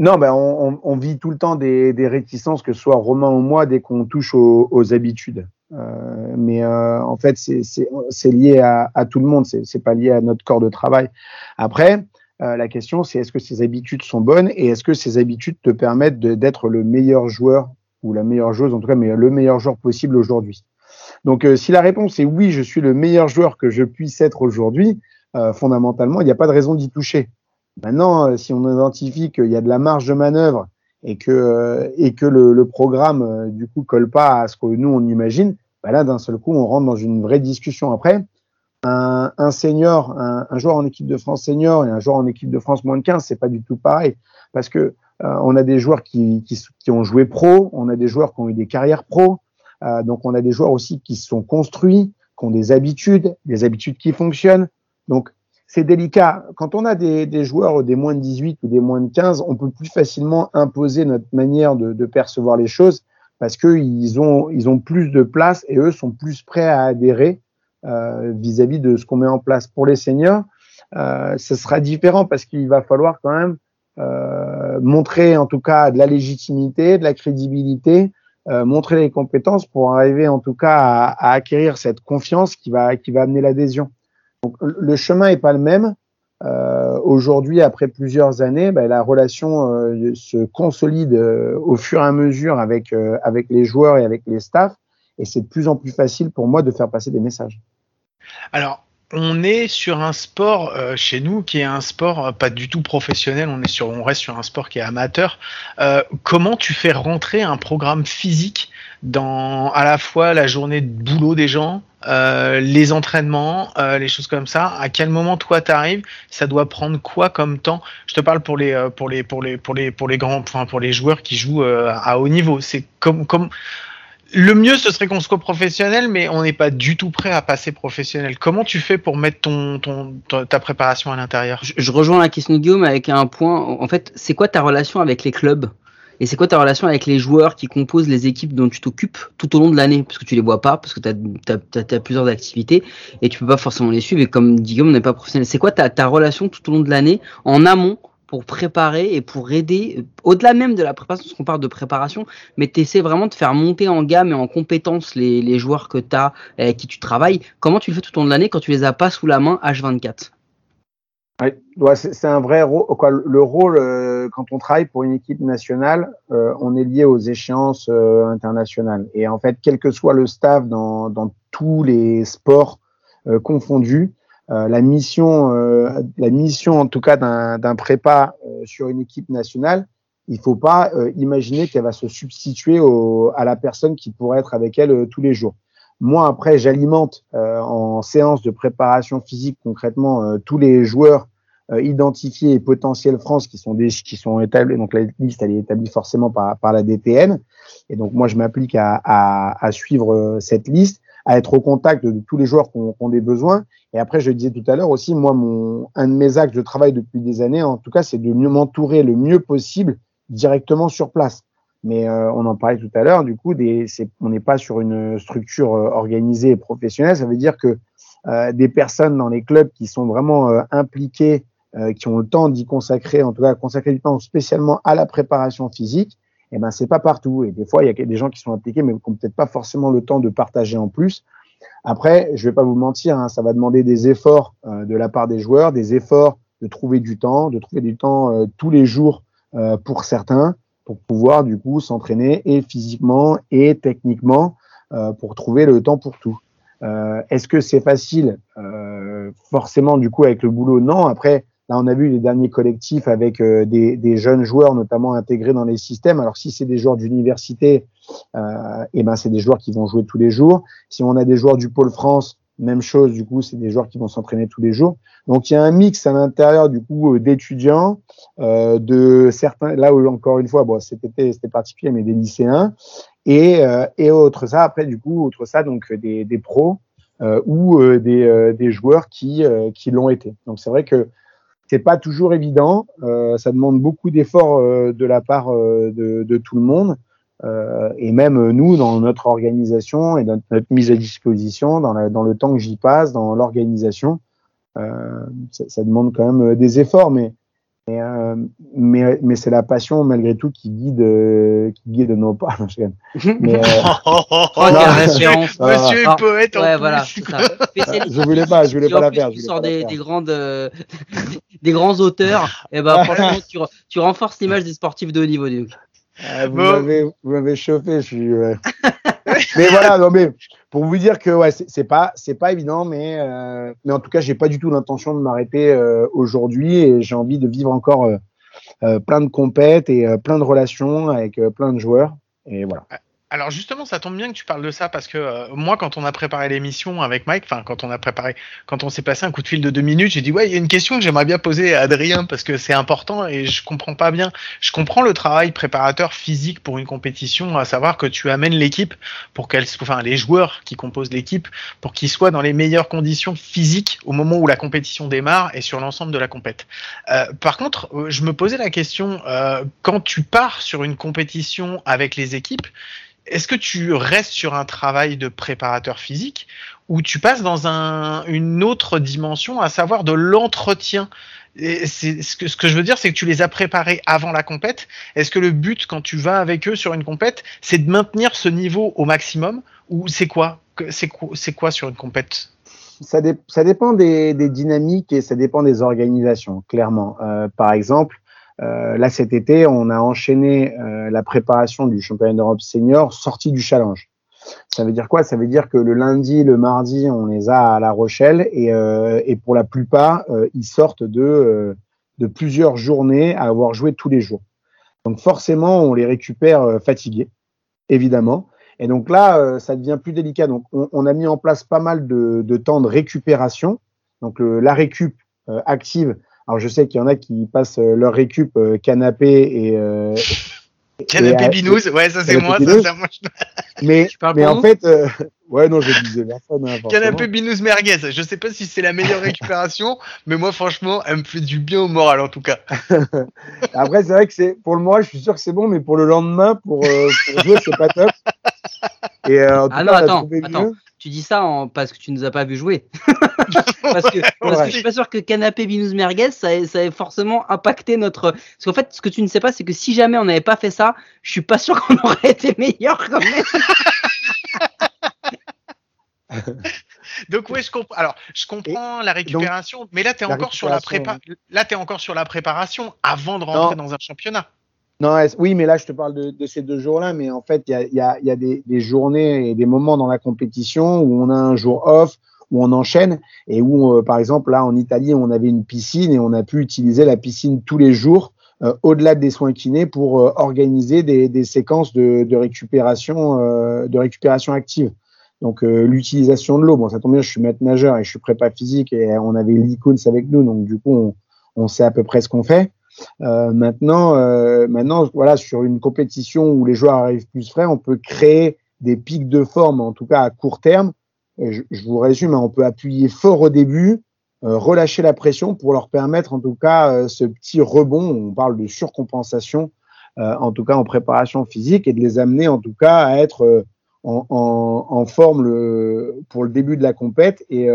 non, ben on, vit tout le temps des, réticences, que ce soit Romain ou moi, dès qu'on touche aux, habitudes. Euh, mais euh, en fait, c'est lié à, à, tout le monde, c'est pas lié à notre corps de travail. Après, euh, la question, c'est est-ce que ces habitudes sont bonnes et est-ce que ces habitudes te permettent d'être le meilleur joueur ou la meilleure joueuse, en tout cas, mais le meilleur joueur possible aujourd'hui? Donc, si la réponse est oui, je suis le meilleur joueur que je puisse être aujourd'hui, fondamentalement, il n'y a pas de raison d'y toucher. Maintenant, si on identifie qu'il y a de la marge de manœuvre et que et que le, le programme du coup colle pas à ce que nous on imagine, bah là d'un seul coup on rentre dans une vraie discussion. Après, un, un senior, un, un, joueur en équipe de France senior et un joueur en équipe de France moins de 15, c'est pas du tout pareil parce que euh, on a des joueurs qui, qui, qui, ont joué pro, on a des joueurs qui ont eu des carrières pro, euh, donc on a des joueurs aussi qui se sont construits, qui ont des habitudes, des habitudes qui fonctionnent. Donc c'est délicat. Quand on a des, joueurs des moins de 18 ou des moins de 15, on peut plus facilement imposer notre manière de, percevoir les choses parce qu'ils ont, ils ont plus de place et eux sont plus prêts à adhérer euh, vis-à-vis de ce qu'on met en place. Pour les seniors, euh, ce sera différent parce qu'il va falloir quand même euh, montrer en tout cas de la légitimité, de la crédibilité, euh, montrer les compétences pour arriver en tout cas à, à acquérir cette confiance qui va, qui va amener l'adhésion. Donc le chemin est pas le même. Euh, Aujourd'hui, après plusieurs années, ben, la relation euh, se consolide euh, au fur et à mesure avec, euh, avec les joueurs et avec les staffs, et c'est de plus en plus facile pour moi de faire passer des messages. Alors, on est sur un sport euh, chez nous qui est un sport euh, pas du tout professionnel. On est sur, on reste sur un sport qui est amateur. Euh, comment tu fais rentrer un programme physique dans à la fois la journée de boulot des gens, les entraînements, les choses comme ça? À quel moment toi t'arrives? Ça doit prendre quoi comme temps? Je te parle pour les pour les pour les pour les pour les grands, enfin pour les joueurs qui jouent à haut niveau. C'est comme comme le mieux, ce serait qu'on soit professionnel, mais on n'est pas du tout prêt à passer professionnel. Comment tu fais pour mettre ton, ta préparation à l'intérieur? Je, rejoins la question de Guillaume avec un point. En fait, c'est quoi ta relation avec les clubs? Et c'est quoi ta relation avec les joueurs qui composent les équipes dont tu t'occupes tout au long de l'année? Parce que tu les vois pas, parce que tu as, as, plusieurs activités et tu peux pas forcément les suivre. Et comme Guillaume n'est pas professionnel, c'est quoi ta, ta relation tout au long de l'année en amont pour préparer et pour aider, au-delà même de la préparation, parce qu'on parle de préparation, mais tu essaies vraiment de faire monter en gamme et en compétence les, joueurs que tu as, avec qui tu travailles. Comment tu le fais tout au long de l'année quand tu les as pas sous la main H24 Ouais, c'est un vrai rôle. Le rôle, euh, quand on travaille pour une équipe nationale, euh, on est lié aux échéances euh, internationales. Et en fait, quel que soit le staff dans, tous les sports euh, confondus, euh, la mission, euh, la mission en tout cas d'un prépa euh, sur une équipe nationale, il faut pas imaginer qu'elle va se substituer au, à la personne qui pourrait être avec elle tous les jours. Moi, après, j'alimente en séance de préparation physique concrètement tous les joueurs identifiés et potentiels France qui sont des, qui sont établis. Donc la liste elle est établie forcément par, par la DTN. Et donc moi je m'applique à, à, à, suivre cette liste à être au contact de tous les joueurs qui ont, des besoins. Et après, je disais tout à l'heure aussi, moi, mon, un de mes axes de travail depuis des années, en tout cas, c'est de mieux m'entourer le mieux possible directement sur place. Mais euh, on en parlait tout à l'heure, du coup, des, on n'est pas sur une structure euh, organisée et professionnelle. Ça veut dire que euh, des personnes dans les clubs qui sont vraiment euh, impliquées, qui ont le temps d'y consacrer, en tout cas consacrer du temps spécialement à la préparation physique, eh ben c'est pas partout. Et des fois, il y a des gens qui sont impliqués, mais qui n'ont peut-être pas forcément le temps de partager en plus. Après, je vais pas vous mentir, hein, ça va demander des efforts euh, de la part des joueurs, des efforts de trouver du temps, de trouver du temps euh, tous les jours euh, pour certains, pour pouvoir du coup s'entraîner et physiquement et techniquement pour trouver le temps pour tout. Est-ce que c'est facile? Forcément, du coup, avec le boulot, non. Après, Là, on a vu les derniers collectifs avec euh, des, des, jeunes joueurs, notamment intégrés dans les systèmes. Alors, si c'est des joueurs d'université, euh, eh ben, c'est des joueurs qui vont jouer tous les jours. Si on a des joueurs du Pôle France, même chose, du coup, c'est des joueurs qui vont s'entraîner tous les jours. Donc, il y a un mix à l'intérieur, du coup, euh, d'étudiants, euh, de certains, là où, encore une fois, bon, c'était, c'était particulier, mais des lycéens, et, euh, et autre ça, après, du coup, autre ça, donc, des, des pros, ou des, des joueurs qui, qui l'ont été. Donc, c'est vrai que c'est pas toujours évident. Euh, ça demande beaucoup d'efforts euh, de la part euh, de, tout le monde. Et même nous, dans notre organisation et notre mise à disposition, dans, le temps que j'y passe, dans l'organisation, ça, demande quand même des efforts. Mais mais, euh, mais, mais c'est la passion malgré tout qui guide, euh, qui guide nos pas. mais, euh, oh, monsieur, monsieur est poète. Ouais, voilà. Ça. je voulais pas, je voulais pas la faire. Tu sors des, des, grandes, euh, des grands auteurs. Et eh ben franchement, tu, tu renforces l'image des sportifs de haut niveau. Du ah, vous m'avez, vous m'avez chauffé. Je suis. mais voilà, non mais pour vous dire que ouais, c'est pas c'est pas évident, mais euh, mais en tout cas, j'ai pas du tout l'intention de m'arrêter euh, aujourd'hui et j'ai envie de vivre encore euh, plein de compètes et plein de relations avec plein de joueurs et voilà. Alors justement, ça tombe bien que tu parles de ça parce que euh, moi, quand on a préparé l'émission avec Mike, enfin quand on a préparé, quand on s'est passé un coup de fil de deux minutes, j'ai dit ouais, il y a une question que j'aimerais bien poser à Adrien parce que c'est important et je comprends pas bien. Je comprends le travail préparateur physique pour une compétition, à savoir que tu amènes l'équipe pour qu'elle, enfin les joueurs qui composent l'équipe, pour qu'ils soient dans les meilleures conditions physiques au moment où la compétition démarre et sur l'ensemble de la compète. Euh, par contre, euh, je me posais la question euh, quand tu pars sur une compétition avec les équipes est-ce que tu restes sur un travail de préparateur physique ou tu passes dans un, une autre dimension, à savoir de l'entretien? C'est ce que, ce que je veux dire, c'est que tu les as préparés avant la compète. Est-ce que le but, quand tu vas avec eux sur une compète, c'est de maintenir ce niveau au maximum ou c'est quoi? C'est quoi, quoi sur une compète? Ça, ça, dépend des, des, dynamiques et ça dépend des organisations, clairement. Euh, par exemple, euh, là, cet été, on a enchaîné euh, la préparation du championnat d'Europe senior sorti du challenge. Ça veut dire quoi? Ça veut dire que le lundi, le mardi, on les a à La Rochelle et, euh, et pour la plupart, euh, ils sortent de, euh, de plusieurs journées à avoir joué tous les jours. Donc forcément, on les récupère fatigués, évidemment. Et donc là, ça devient plus délicat. Donc on, on, a mis en place pas mal de, de temps de récupération. Donc la récup active alors je sais qu'il y en a qui passent euh, leur récup euh, canapé et euh, canapé binouze, ouais ça c'est moi, ça, ça moi. Mais mais en fait, euh, ouais non je disais personne. Hein, canapé binouze merguez, je sais pas si c'est la meilleure récupération, mais moi franchement elle me fait du bien au moral en tout cas. Après c'est vrai que c'est pour le moral je suis sûr que c'est bon, mais pour le lendemain pour, euh, pour jouer c'est pas top. Et euh, en tout ah cas, non, attends, attends. Tu dis ça en... parce que tu nous as pas vu jouer. parce que, parce que je suis pas sûr que canapé binous merguez ça ait, ça ait forcément impacté notre. Parce qu'en fait, ce que tu ne sais pas, c'est que si jamais on n'avait pas fait ça, je suis pas sûr qu'on aurait été meilleur quand même. Donc oui, je comprends. Alors, je comprends la récupération, mais là tu es encore sur la prépa. Là tu es encore sur la préparation avant de rentrer dans un championnat. Oui, mais là, je te parle de, ces deux jours-là, mais en fait, il y a, des, journées et des moments dans la compétition où on a un jour off, où on enchaîne, et où, euh, par exemple, là, en Italie, on avait une piscine et on a pu utiliser la piscine tous les jours, euh, au-delà des soins kinés, pour euh, organiser des, séquences de, récupération, active. Donc, l'utilisation de l'eau, bon, ça tombe bien, je suis maître nageur et je suis prépa physique, et on avait l'icône avec nous, donc du coup, on sait à peu près ce qu'on fait. Euh, maintenant, euh, maintenant, voilà, sur une compétition où les joueurs arrivent plus frais, on peut créer des pics de forme, en tout cas à court terme. Je, vous résume, hein, on peut appuyer fort au début, euh, relâcher la pression pour leur permettre, en tout cas, euh, ce petit rebond. On parle de surcompensation, euh, en tout cas en préparation physique, et de les amener, en tout cas, à être en, en, en, forme le, pour le début de la compète et,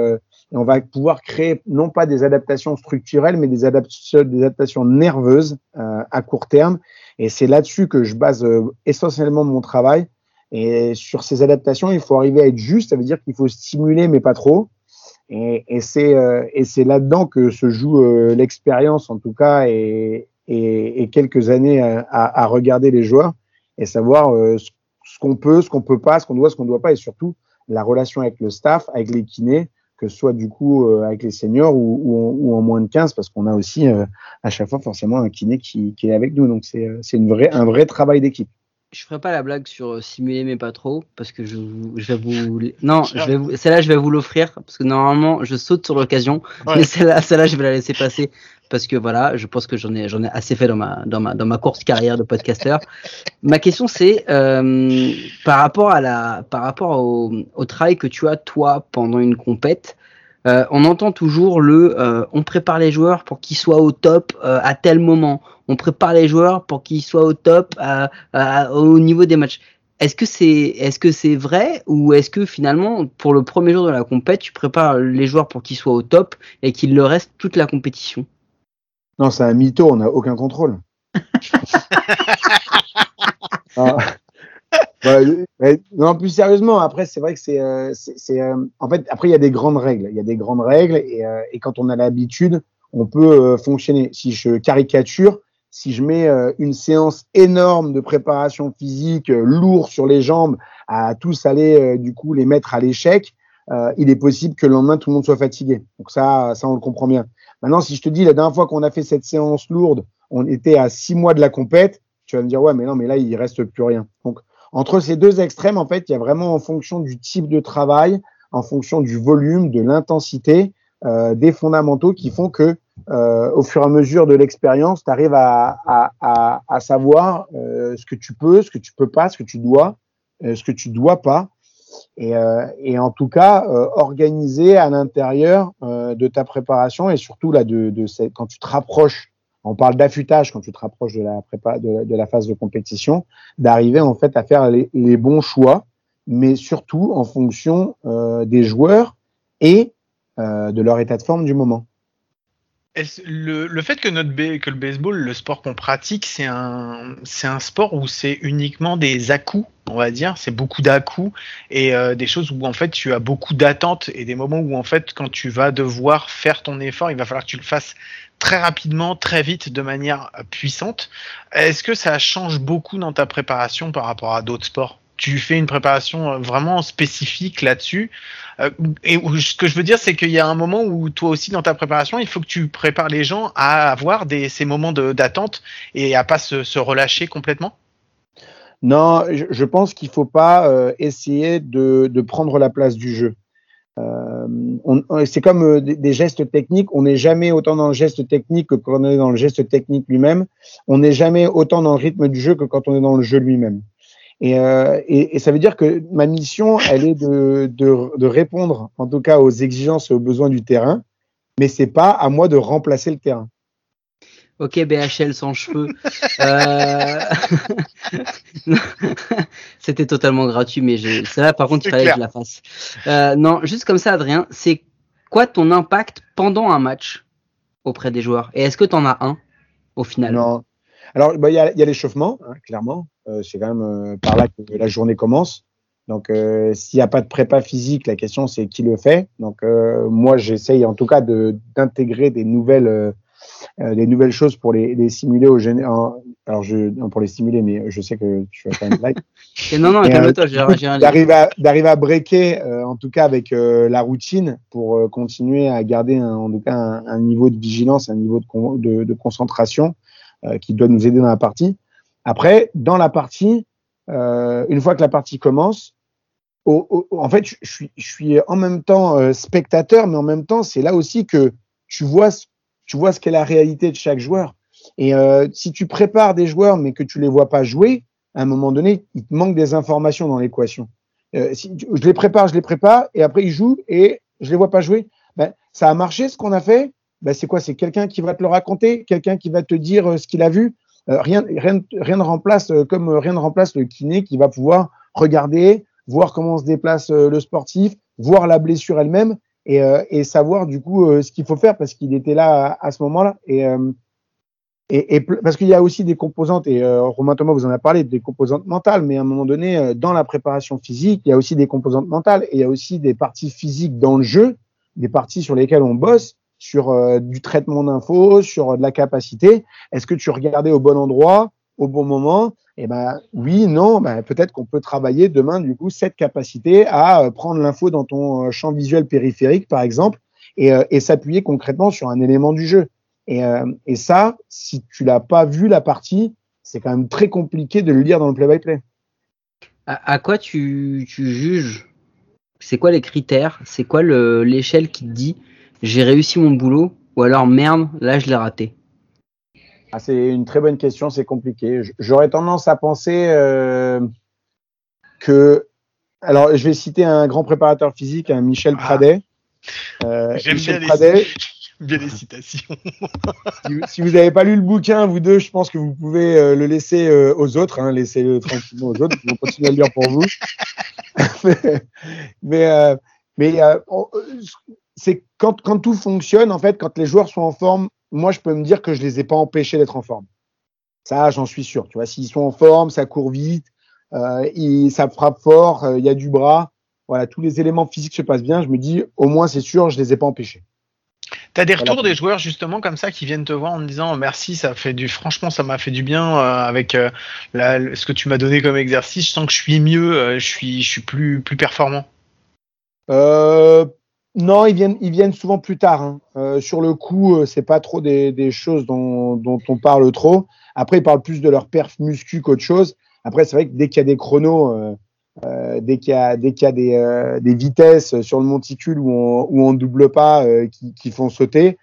on va pouvoir créer non pas des adaptations structurelles, mais des adaptations, des adaptations nerveuses euh, à court terme. Et c'est là-dessus que je base euh, essentiellement mon travail. Et sur ces adaptations, il faut arriver à être juste. Ça veut dire qu'il faut stimuler, mais pas trop. Et, et c'est euh, là-dedans que se joue l'expérience, en tout cas, et, et, et quelques années à, à, regarder les joueurs et savoir ce, ce qu'on peut, ce qu'on peut pas, ce qu'on doit, ce qu'on doit pas, et surtout la relation avec le staff, avec les kinés, que ce soit du coup euh, avec les seniors ou, ou, en, moins de 15, parce qu'on a aussi euh, à chaque fois forcément un kiné qui, qui est avec nous. Donc c'est euh, une vraie, un vrai travail d'équipe. Je ferai pas la blague sur simuler mais pas trop parce que je, je vais vous non je vais vous celle-là je vais vous l'offrir parce que normalement je saute sur l'occasion mais celle-là celle-là je vais la laisser passer parce que voilà, je pense que j'en ai, assez fait dans ma, dans courte carrière de podcasteur. ma question c'est euh, par rapport au, travail que tu as toi pendant une compète. Euh, on entend toujours le, euh, on prépare les joueurs pour qu'ils soient au top à tel moment. On prépare les joueurs pour qu'ils soient au top au niveau des matchs. Est-ce que c'est est-ce que c'est vrai ou est-ce que finalement pour le premier jour de la compète tu prépares les joueurs pour qu'ils soient au top et qu'ils le restent toute la compétition? Non, c'est un mytho, on n'a aucun contrôle. Ah. non, plus sérieusement, après, c'est vrai que c'est. Euh, euh, en fait, après, il y a des grandes règles. Il y a des grandes règles et, euh, et quand on a l'habitude, on peut fonctionner. Si je caricature, si je mets une séance énorme de préparation physique, lourd sur les jambes, à tous aller, du coup, les mettre à l'échec, il est possible que le lendemain, tout le monde soit fatigué. Donc ça, ça, on le comprend bien. Maintenant, si je te dis la dernière fois qu'on a fait cette séance lourde, on était à six mois de la compète, tu vas me dire ouais, mais non, mais là il reste plus rien. Donc entre ces deux extrêmes, en fait, il y a vraiment en fonction du type de travail, en fonction du volume, de l'intensité, euh, des fondamentaux qui font que euh, au fur et à mesure de l'expérience, tu arrives à, savoir euh, ce que tu peux, ce que tu peux pas, ce que tu dois, ce que tu dois pas. Et, euh, et, en tout cas euh, organiser à l'intérieur euh, de ta préparation et surtout là de, de quand tu te rapproches on parle d'affûtage quand tu te rapproches de la phase de compétition d'arriver en fait à faire les, bons choix mais surtout en fonction des joueurs et de leur état de forme du moment le, le, fait que, notre que le baseball, le sport qu'on pratique, c'est un, un sport où c'est uniquement des à-coups, on va dire, c'est beaucoup d'à-coups et euh, des choses où en fait tu as beaucoup d'attentes et des moments où en fait quand tu vas devoir faire ton effort, il va falloir que tu le fasses très rapidement, très vite, de manière puissante. Est-ce que ça change beaucoup dans ta préparation par rapport à d'autres sports? Tu fais une préparation euh, vraiment spécifique là-dessus. Euh, et ce que je veux dire, c'est qu'il y a un moment où toi aussi dans ta préparation, il faut que tu prépares les gens à avoir ces moments d'attente et à pas se, relâcher complètement? Non, je, pense qu'il faut pas euh, essayer de, de, prendre la place du jeu. C'est comme des, gestes techniques. On n'est jamais autant dans le geste technique que quand on est dans le geste technique lui-même. On n'est jamais autant dans le rythme du jeu que quand on est dans le jeu lui-même. Et, euh, et, et, ça veut dire que ma mission, elle est de, de, de, répondre, en tout cas, aux exigences et aux besoins du terrain, mais c'est pas à moi de remplacer le terrain. Ok, BHL sans cheveux. Euh... C'était totalement gratuit, mais ça là, par contre, il fallait que je la fasse. Euh, non, juste comme ça, Adrien, c'est quoi ton impact pendant un match auprès des joueurs? Et est-ce que tu en as un au final? Non. Alors, bah, il y a, y a l'échauffement, hein, clairement. Euh, c'est quand même euh, par là que la journée commence. Donc, euh, s'il n'y a pas de prépa physique, la question c'est qui le fait. Donc, moi, j'essaye en tout cas d'intégrer des nouvelles, des nouvelles choses pour les, les simuler au géné alors je pour les simuler mais je sais que tu vas faire une blague non non calme-toi d'arriver à d'arriver à breaker en tout cas avec la routine pour continuer à garder un, en tout cas un, niveau de vigilance un niveau de, de, de concentration qui doit nous aider dans la partie après, dans la partie, euh, une fois que la partie commence, en fait, je, suis, en même temps euh, spectateur, mais en même temps, c'est là aussi que tu vois, ce qu'est la réalité de chaque joueur. Et euh, si tu prépares des joueurs, mais que tu les vois pas jouer, à un moment donné, il te manque des informations dans l'équation. je les prépare, je les prépare, et après ils jouent et je les vois pas jouer. Ben, ça a marché ce qu'on a fait? Ben, c'est quoi? C'est quelqu'un qui va te le raconter, quelqu'un qui va te dire ce qu'il a vu? Euh, rien, rien, rien ne remplace, euh, comme euh, rien ne remplace le kiné qui va pouvoir regarder, voir comment se déplace le sportif, voir la blessure elle-même et, euh, et savoir du coup euh, ce qu'il faut faire parce qu'il était là à, ce moment-là. Et, euh, et, et, parce qu'il y a aussi des composantes, et Romain Thomas vous en a parlé, des composantes mentales, mais à un moment donné, dans la préparation physique, il y a aussi des composantes mentales et il y a aussi des parties physiques dans le jeu, des parties sur lesquelles on bosse, sur du traitement d'infos, sur de la capacité. Est-ce que tu regardais au bon endroit, au bon moment? Eh ben oui, non, ben, peut-être qu'on peut travailler demain du coup cette capacité à euh, prendre l'info dans ton euh, champ visuel périphérique par exemple et, euh, et s'appuyer concrètement sur un élément du jeu. Et, et ça, si tu l'as pas vu la partie, c'est quand même très compliqué de le lire dans le play-by-play. À, quoi tu, tu juges? C'est quoi les critères? C'est quoi l'échelle qui te dit j'ai réussi mon boulot ou alors merde, là je l'ai raté ah, c'est une très bonne question, c'est compliqué. J'aurais tendance à penser euh, que. Alors, je vais citer un grand préparateur physique, un Michel ah. Pradet. Euh, J'aime bien, Pradet, bien, les citations. si, vous n'avez pas lu le bouquin, vous deux, je pense que vous pouvez euh, le laisser euh, aux autres. Hein, Laissez-le tranquillement aux autres. Ils vont continuer à le lire pour vous. mais euh, mais c'est quand, quand tout fonctionne, en fait, quand les joueurs sont en forme, moi, je peux me dire que je les ai pas empêchés d'être en forme. Ça, j'en suis sûr. Tu vois, s'ils sont en forme, ça court vite, euh, ça frappe fort, euh, il y a du bras. Voilà, tous les éléments physiques se passent bien. Je me dis, au moins, c'est sûr, je les ai pas empêchés. T'as des retours des joueurs justement comme ça qui viennent te voir en disant merci, ça fait du, franchement, ça m'a fait du bien euh, avec euh, ce que tu m'as donné comme exercice. Je sens que je suis mieux, euh, je suis, je suis plus, plus performant? Euh, non, ils viennent, ils viennent souvent plus tard. Hein. Euh, sur le coup, euh, c'est pas trop des, des choses dont, dont, on parle trop. Après, ils parlent plus de leur perf muscu qu'autre chose. Après, c'est vrai que dès qu'il y a des chronos, euh, euh dès qu'il y a, dès qu'il y a des, euh, des, vitesses sur le monticule où on, où on double pas qui, qui, font sauter,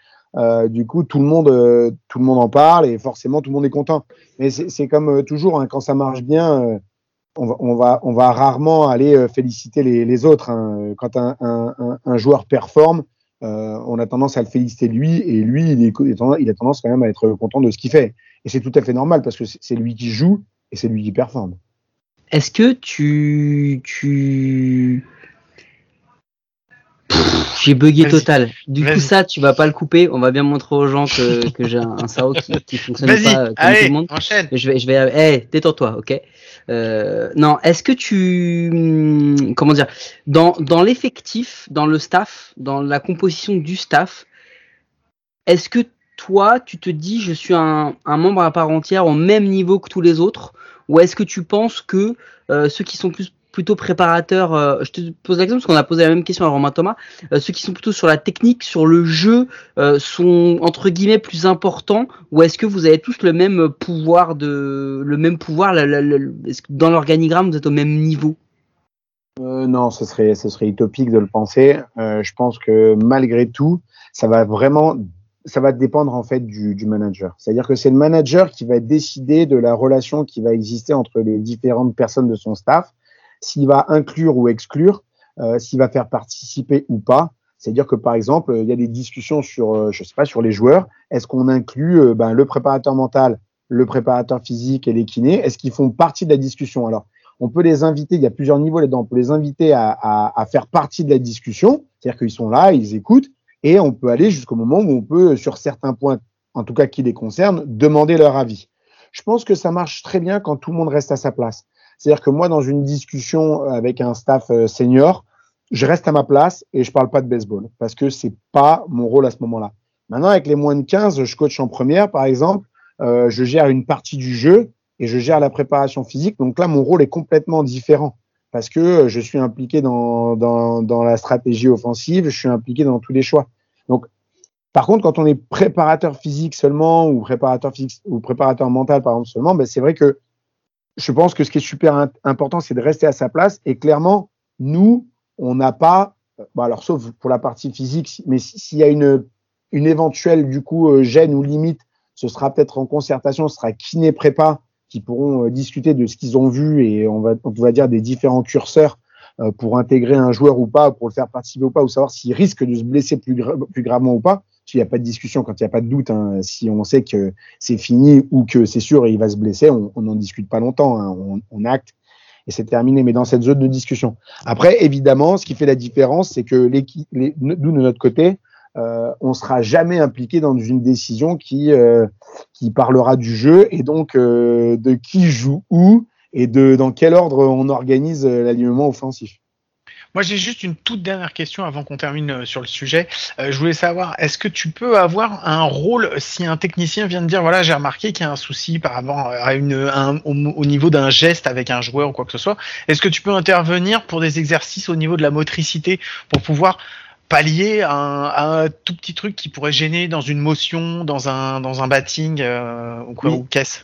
du coup, tout le monde, tout le monde en parle et forcément, tout le monde est content. Mais c'est comme toujours, hein, quand ça marche bien on va, on va, rarement aller euh, féliciter les, autres. Hein. Quand un, joueur performe, euh, on a tendance à le féliciter lui, et lui, il, il a tendance quand même à être content de ce qu'il fait. Et c'est tout à fait normal parce que c'est lui qui joue et c'est lui qui performe. Est-ce que tu, tu, j'ai bugué total. Du coup, ça, tu vas pas le couper. On va bien montrer aux gens que, que j'ai un, un qui, qui fonctionne pas comme tout le monde. Enchaîne. Je vais, je vais, hey, détends-toi, ok? Euh, non, est-ce que tu, hum, comment dire, dans dans l'effectif, dans le staff, dans la composition du staff, est-ce que toi, tu te dis, je suis un, un membre à part entière au même niveau que tous les autres, ou est-ce que tu penses que euh, ceux qui sont plus plutôt préparateur euh, Je te pose la question parce qu'on a posé la même question à Romain Thomas. Euh, ceux qui sont plutôt sur la technique, sur le jeu, euh, sont entre guillemets plus importants ou est-ce que vous avez tous le même pouvoir de le même pouvoir est-ce que dans l'organigramme vous êtes au même niveau? Non, ce serait ce serait utopique de le penser. je pense que malgré tout, ça va vraiment ça va dépendre en fait du manager. C'est-à-dire que c'est le manager qui va décider de la relation qui va exister entre les différentes personnes de son staff s'il va inclure ou exclure, euh, s'il va faire participer ou pas. C'est-à-dire que par exemple, il y a des discussions sur, euh, je sais pas, sur les joueurs. Est-ce qu'on inclut euh, ben, le préparateur mental, le préparateur physique et les kinés? Est-ce qu'ils font partie de la discussion? Alors, on peut les inviter. Il y a plusieurs niveaux là-dedans. On peut les inviter à, à, à faire partie de la discussion, c'est-à-dire qu'ils sont là, ils écoutent, et on peut aller jusqu'au moment où on peut, sur certains points, en tout cas qui les concernent, demander leur avis. Je pense que ça marche très bien quand tout le monde reste à sa place. C'est-à-dire que moi, dans une discussion avec un staff euh, senior, je reste à ma place et je parle pas de baseball parce que c'est pas mon rôle à ce moment-là. Maintenant, avec les moins de 15, je coach en première, par exemple, euh, je gère une partie du jeu et je gère la préparation physique. Donc là, mon rôle est complètement différent parce que je suis impliqué dans la stratégie offensive, je suis impliqué dans tous les choix. Donc, par contre, quand on est préparateur physique seulement ou préparateur physique ou préparateur mental, par exemple, seulement, ben c'est vrai que je pense que ce qui est super important, c'est de rester à sa place. Et clairement, nous, on n'a pas, bon alors sauf pour la partie physique, mais s'il y a une, une éventuelle du coup euh, gêne ou limite, ce sera peut-être en concertation, ce sera kiné prépa qui pourront euh, discuter de ce qu'ils ont vu et on va, on va dire des différents curseurs euh, pour intégrer un joueur ou pas, pour le faire participer ou pas, ou savoir s'il risque de se blesser plus, plus gravement ou pas. S'il n'y a pas de discussion, quand il n'y a pas de doute, hein, si on sait que c'est fini ou que c'est sûr et il va se blesser, on n'en discute pas longtemps, hein, on, acte et c'est terminé. Mais dans cette zone de discussion. Après, évidemment, ce qui fait la différence, c'est que nous de notre côté, euh, on sera jamais impliqué dans une décision qui euh, parlera du jeu et donc euh, de qui joue où et de dans quel ordre on organise euh, l'alignement offensif. Moi, j'ai juste une toute dernière question avant qu'on termine euh, sur le sujet. Euh, je voulais savoir, est-ce que tu peux avoir un rôle si un technicien vient de dire, voilà, j'ai remarqué qu'il y a un souci par rapport à une, au, niveau d'un geste avec un joueur ou quoi que ce soit. Est-ce que tu peux intervenir pour des exercices au niveau de la motricité pour pouvoir pallier à un, tout petit truc qui pourrait gêner dans une motion, dans un, dans un batting euh, ou quoi, ou qu'est-ce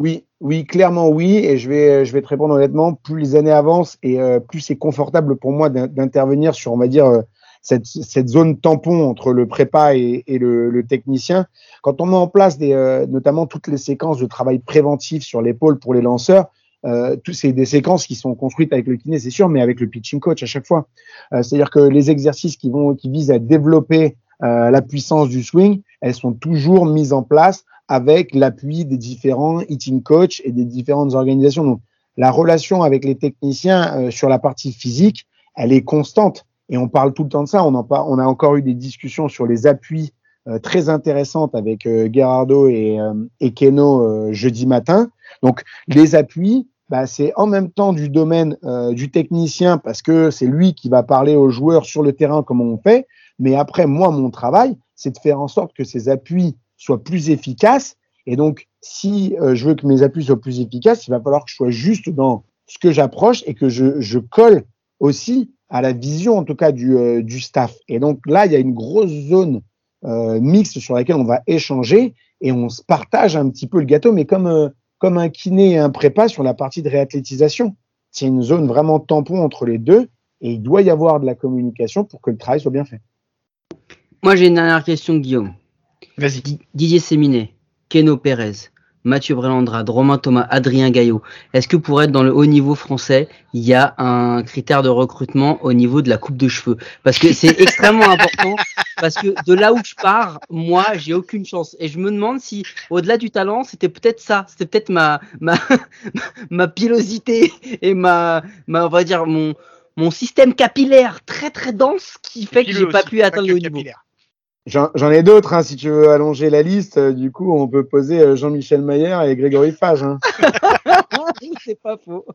oui, oui, clairement oui. Et je vais, je vais te répondre honnêtement. Plus les années avancent et euh, plus c'est confortable pour moi d'intervenir sur, on va dire, euh, cette, cette, zone tampon entre le prépa et, et le, le, technicien. Quand on met en place des, euh, notamment toutes les séquences de travail préventif sur l'épaule pour les lanceurs, euh, c'est des séquences qui sont construites avec le kiné, c'est sûr, mais avec le pitching coach à chaque fois. C'est-à-dire que les exercices qui vont, qui visent à développer la puissance du swing, elles sont toujours mises en place avec l'appui des différents hitting coach et des différentes organisations. Donc, la relation avec les techniciens euh, sur la partie physique, elle est constante. Et on parle tout le temps de ça. On, en on a encore eu des discussions sur les appuis euh, très intéressantes avec euh, Gerardo et, et Keno jeudi matin. Donc, les appuis, bah, c'est en même temps du domaine du technicien parce que c'est lui qui va parler aux joueurs sur le terrain comment on fait. Mais après, moi, mon travail, c'est de faire en sorte que ces appuis soit plus efficace. Et donc, si euh, je veux que mes appuis soient plus efficaces, il va falloir que je sois juste dans ce que j'approche et que je, je, colle aussi à la vision, en tout cas, du, euh, du staff. Et donc là, il y a une grosse zone euh, mixte sur laquelle on va échanger et on se partage un petit peu le gâteau, mais comme, euh, comme un kiné et un prépa sur la partie de réathlétisation. C'est une zone vraiment tampon entre les deux et il doit y avoir de la communication pour que le travail soit bien fait. Moi, j'ai une dernière question, Guillaume. Vas-y. Didier Séminet, Keno Pérez, Mathieu Brelandrade, Romain Thomas, Adrien Gaillot. Est-ce que pour être dans le haut niveau français, il y a un critère de recrutement au niveau de la coupe de cheveux? Parce que c'est extrêmement important. Parce que de là où je pars, moi, j'ai aucune chance. Et je me demande si, au-delà du talent, c'était peut-être ça. C'était peut-être ma, ma, ma pilosité et ma, ma, on va dire, mon, mon système capillaire très très dense qui fait que j'ai pas pu atteindre le haut niveau. J'en ai d'autres, hein, si tu veux allonger la liste. Euh, du coup, on peut poser euh, Jean-Michel Maillard et Grégory Fage. Hein. c'est pas faux.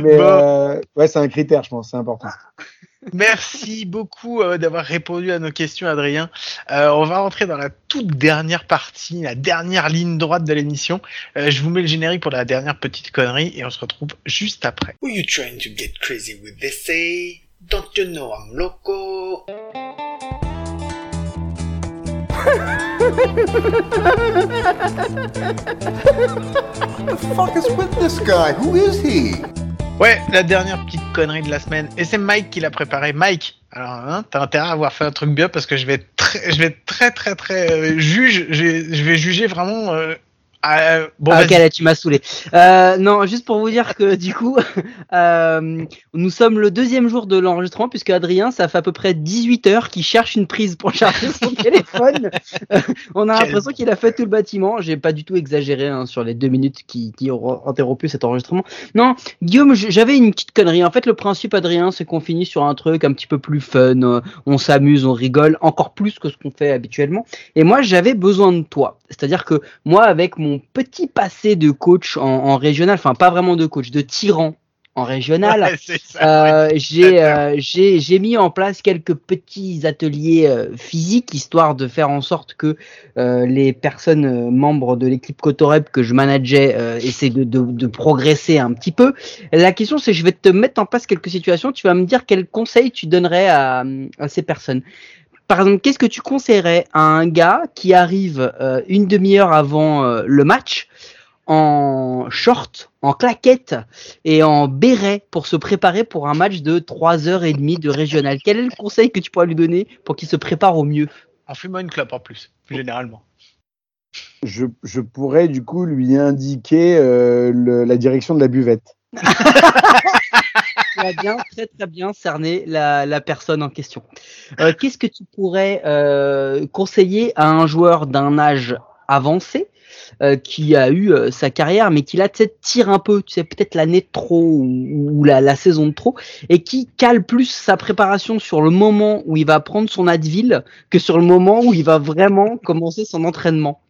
Mais euh, ouais, c'est un critère, je pense, c'est important. Merci beaucoup d'avoir répondu à nos questions, Adrien. on va rentrer dans la toute dernière partie, la dernière ligne droite de l'émission. je vous mets le générique pour la dernière petite connerie et on se retrouve juste après. Were you trying to get crazy with this? Don't you know I'm loco? The fuck is with this guy? Who is he? Ouais, la dernière petite connerie de la semaine. Et c'est Mike qui l'a préparé. Mike, alors, hein, t'as intérêt à avoir fait un truc bien parce que je vais être très, je vais être très, très, très euh, juge. Je vais, juger vraiment euh, ah, bon, ah, ok, là, tu m'as saoulé. Euh, non, juste pour vous dire que du coup, euh, nous sommes le deuxième jour de l'enregistrement puisque Adrien, ça fait à peu près 18 heures qu'il cherche une prise pour charger son téléphone. Euh, on a l'impression qu'il a fait tout le bâtiment. J'ai pas du tout exagéré hein, sur les deux minutes qui, qui ont interrompu cet enregistrement. Non, Guillaume, j'avais une petite connerie. En fait, le principe, Adrien, c'est qu'on finit sur un truc un petit peu plus fun. Euh, on s'amuse, on rigole encore plus que ce qu'on fait habituellement. Et moi, j'avais besoin de toi. C'est-à-dire que moi, avec mon petit passé de coach en, régional, enfin pas vraiment de coach, de tyran en régional, euh, euh, j'ai j'ai mis en place quelques petits ateliers euh, physiques histoire de faire en sorte que les personnes membres de l'équipe Cotorep que je manageais essaient de, de, de, progresser un petit peu. La question c'est je vais te mettre en place quelques situations, tu vas me dire quels conseils tu donnerais à, à ces personnes par exemple, qu'est-ce que tu conseillerais à un gars qui arrive euh, une demi-heure avant euh, le match en short, en claquette et en béret pour se préparer pour un match de 3 heures et demie de régional? Quel est le conseil que tu pourrais lui donner pour qu'il se prépare au mieux? En fumant une clope en plus, plus généralement. Je, pourrais du coup lui indiquer euh, la direction de la buvette. tu as bien, très très bien cerné la, la personne en question. Euh, Qu'est-ce que tu pourrais euh, conseiller à un joueur d'un âge avancé qui a eu sa carrière, mais qui là, sais, tire un peu, tu sais, peut-être l'année de trop ou, la, la, saison de trop, et qui cale plus sa préparation sur le moment où il va prendre son Advil que sur le moment où il va vraiment commencer son entraînement?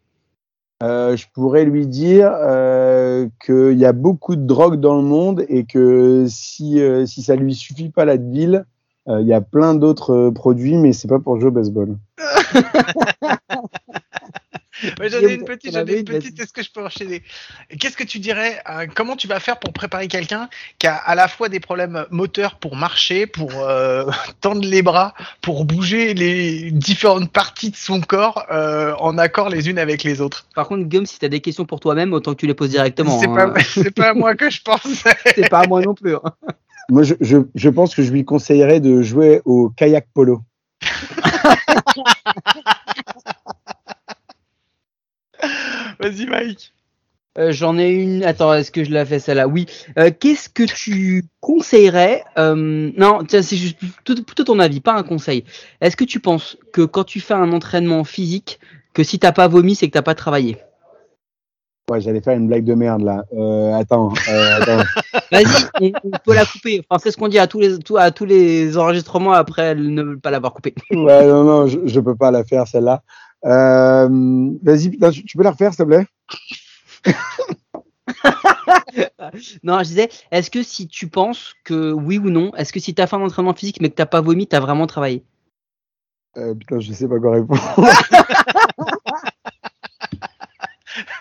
Euh, je pourrais lui dire euh, qu'il y a beaucoup de drogue dans le monde et que si, euh, si ça lui suffit pas la ville, euh, il y a plein d'autres produits, mais c'est pas pour jouer au baseball. j'en ai une petite, j'en ai une petite. Est-ce que je peux enchaîner? Qu'est-ce que tu dirais euh, Comment tu vas faire pour préparer quelqu'un qui a à la fois des problèmes moteurs pour marcher, pour euh, tendre les bras, pour bouger les différentes parties de son corps euh, en accord les unes avec les autres? Par contre, Guillaume, si tu as des questions pour toi-même, autant que tu les poses directement. C'est hein. pas, pas à moi que je pense. c'est pas à moi non plus. Hein. Moi, je, je, je pense que je lui conseillerais de jouer au kayak polo. Vas-y, Mike. Euh, j'en ai une. Attends, est-ce que je l'ai fait celle-là? Oui. Euh, qu'est-ce que tu conseillerais euh, Non, c'est juste plutôt ton avis, pas un conseil. Est-ce que tu penses que quand tu fais un entraînement physique, que si t'as pas vomi, c'est que t'as pas travaillé? Ouais, j'allais faire une blague de merde là. attends. attends. Vas-y, on, peut la couper. Enfin, c'est ce qu'on dit à tous les à tous les enregistrements après ne pas l'avoir coupée. ouais, non, non, je, je peux pas la faire celle-là. Euh, Vas-y, tu peux la refaire, s'il te plaît? Non, je disais, est-ce que si tu penses que oui ou non, est-ce que si tu as fait un entraînement physique mais que t'as pas vomi, tu as vraiment travaillé? Euh, Putain, je sais pas quoi répondre.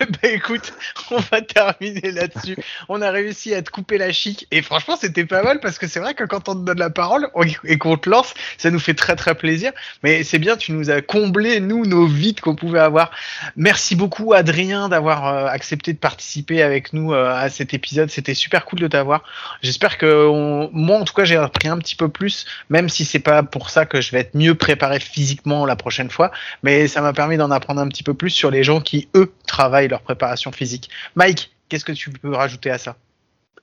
bah écoute, on va terminer là-dessus. On a réussi à te couper la chic et franchement c'était pas mal parce que c'est vrai que quand on te donne la parole et qu'on te lance, ça nous fait très très plaisir. Mais c'est bien, tu nous as comblé nous nos vides qu'on pouvait avoir. Merci beaucoup Adrien d'avoir euh, accepté de participer avec nous euh, à cet épisode. C'était super cool de t'avoir. J'espère que moi en tout cas j'ai appris un petit peu plus, même si c'est pas pour ça que je vais être mieux préparé physiquement la prochaine fois, mais ça m'a permis d'en apprendre un petit peu plus sur les gens qui eux travaillent leur préparation physique. Mike, qu'est-ce que tu peux rajouter à ça?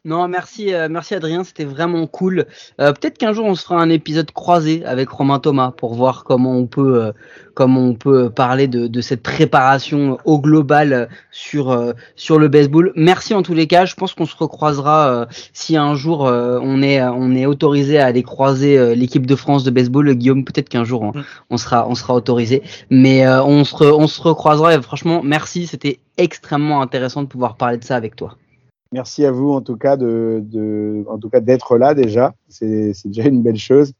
Non, merci, euh, merci Adrien, c'était vraiment cool. Euh, peut-être qu'un jour on se fera un épisode croisé avec Romain Thomas pour voir comment on peut, euh, comment on peut parler de, de, cette préparation au global sur sur le baseball. Merci en tous les cas. Je pense qu'on se recroisera si un jour on est on est autorisé à aller croiser l'équipe de France de baseball. Guillaume, peut-être qu'un jour on, mm. on, sera on sera autorisé, mais on se on se recroisera. Et franchement, merci, c'était extrêmement intéressant de pouvoir parler de ça avec toi. Merci à vous en tout cas de, de en tout cas d'être là déjà. C'est déjà une belle chose.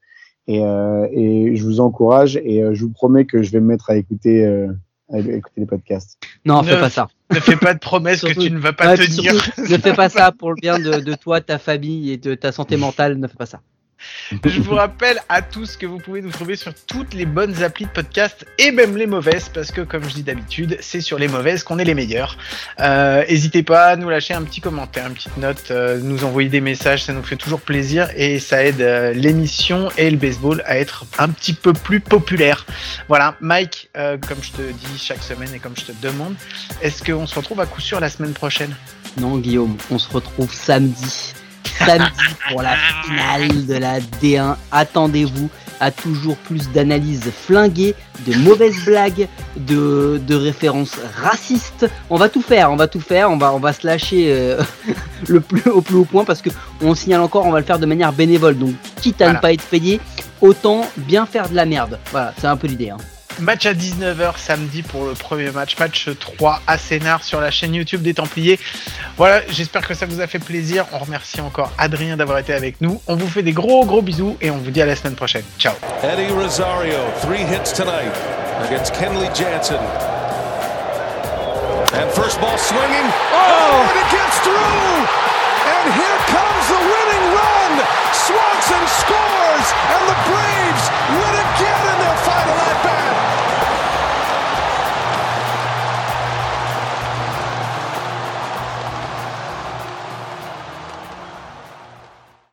Et, euh, et, je vous encourage et euh, je vous promets que je vais me mettre à écouter, euh, à écouter les podcasts. Non, ne, fais pas ça. Ne fais pas de promesses que tu ne vas pas tenir. ne fais pas ça pour le bien de, de toi, ta famille et de ta santé mentale. Ne fais pas ça. Je vous rappelle à tous que vous pouvez nous trouver sur toutes les bonnes applis de podcast et même les mauvaises, parce que comme je dis d'habitude, c'est sur les mauvaises qu'on est les meilleurs. Euh, n'hésitez pas à nous lâcher un petit commentaire, une petite note, euh, nous envoyer des messages, ça nous fait toujours plaisir et ça aide euh, l'émission et le baseball à être un petit peu plus populaire. Voilà, Mike, comme je te dis chaque semaine et comme je te demande, est-ce qu'on se retrouve à coup sûr la semaine prochaine? Non, Guillaume, on se retrouve samedi samedi pour la finale de la D1. Attendez-vous à toujours plus d'analyses flinguées, de mauvaises blagues, de, de, références racistes. On va tout faire, on va tout faire, on va, on va se lâcher euh, le plus, au plus haut point parce que on signale encore, on va le faire de manière bénévole. Donc quitte à ne pas être payé, autant bien faire de la merde. Voilà, c'est un peu l'idée. Hein. Match à 19h samedi pour le premier match, match 3 à Sénard sur la chaîne YouTube des Templiers. Voilà, j'espère que ça vous a fait plaisir. On remercie encore Adrien d'avoir été avec nous. On vous fait des gros gros bisous et on vous dit à la semaine prochaine. Ciao. Eddie Rosario, three hits tonight against Kenley Jansen. And first ball swinging. Oh, and it gets through. And here comes the winning run. Swanson scores, and the Braves win again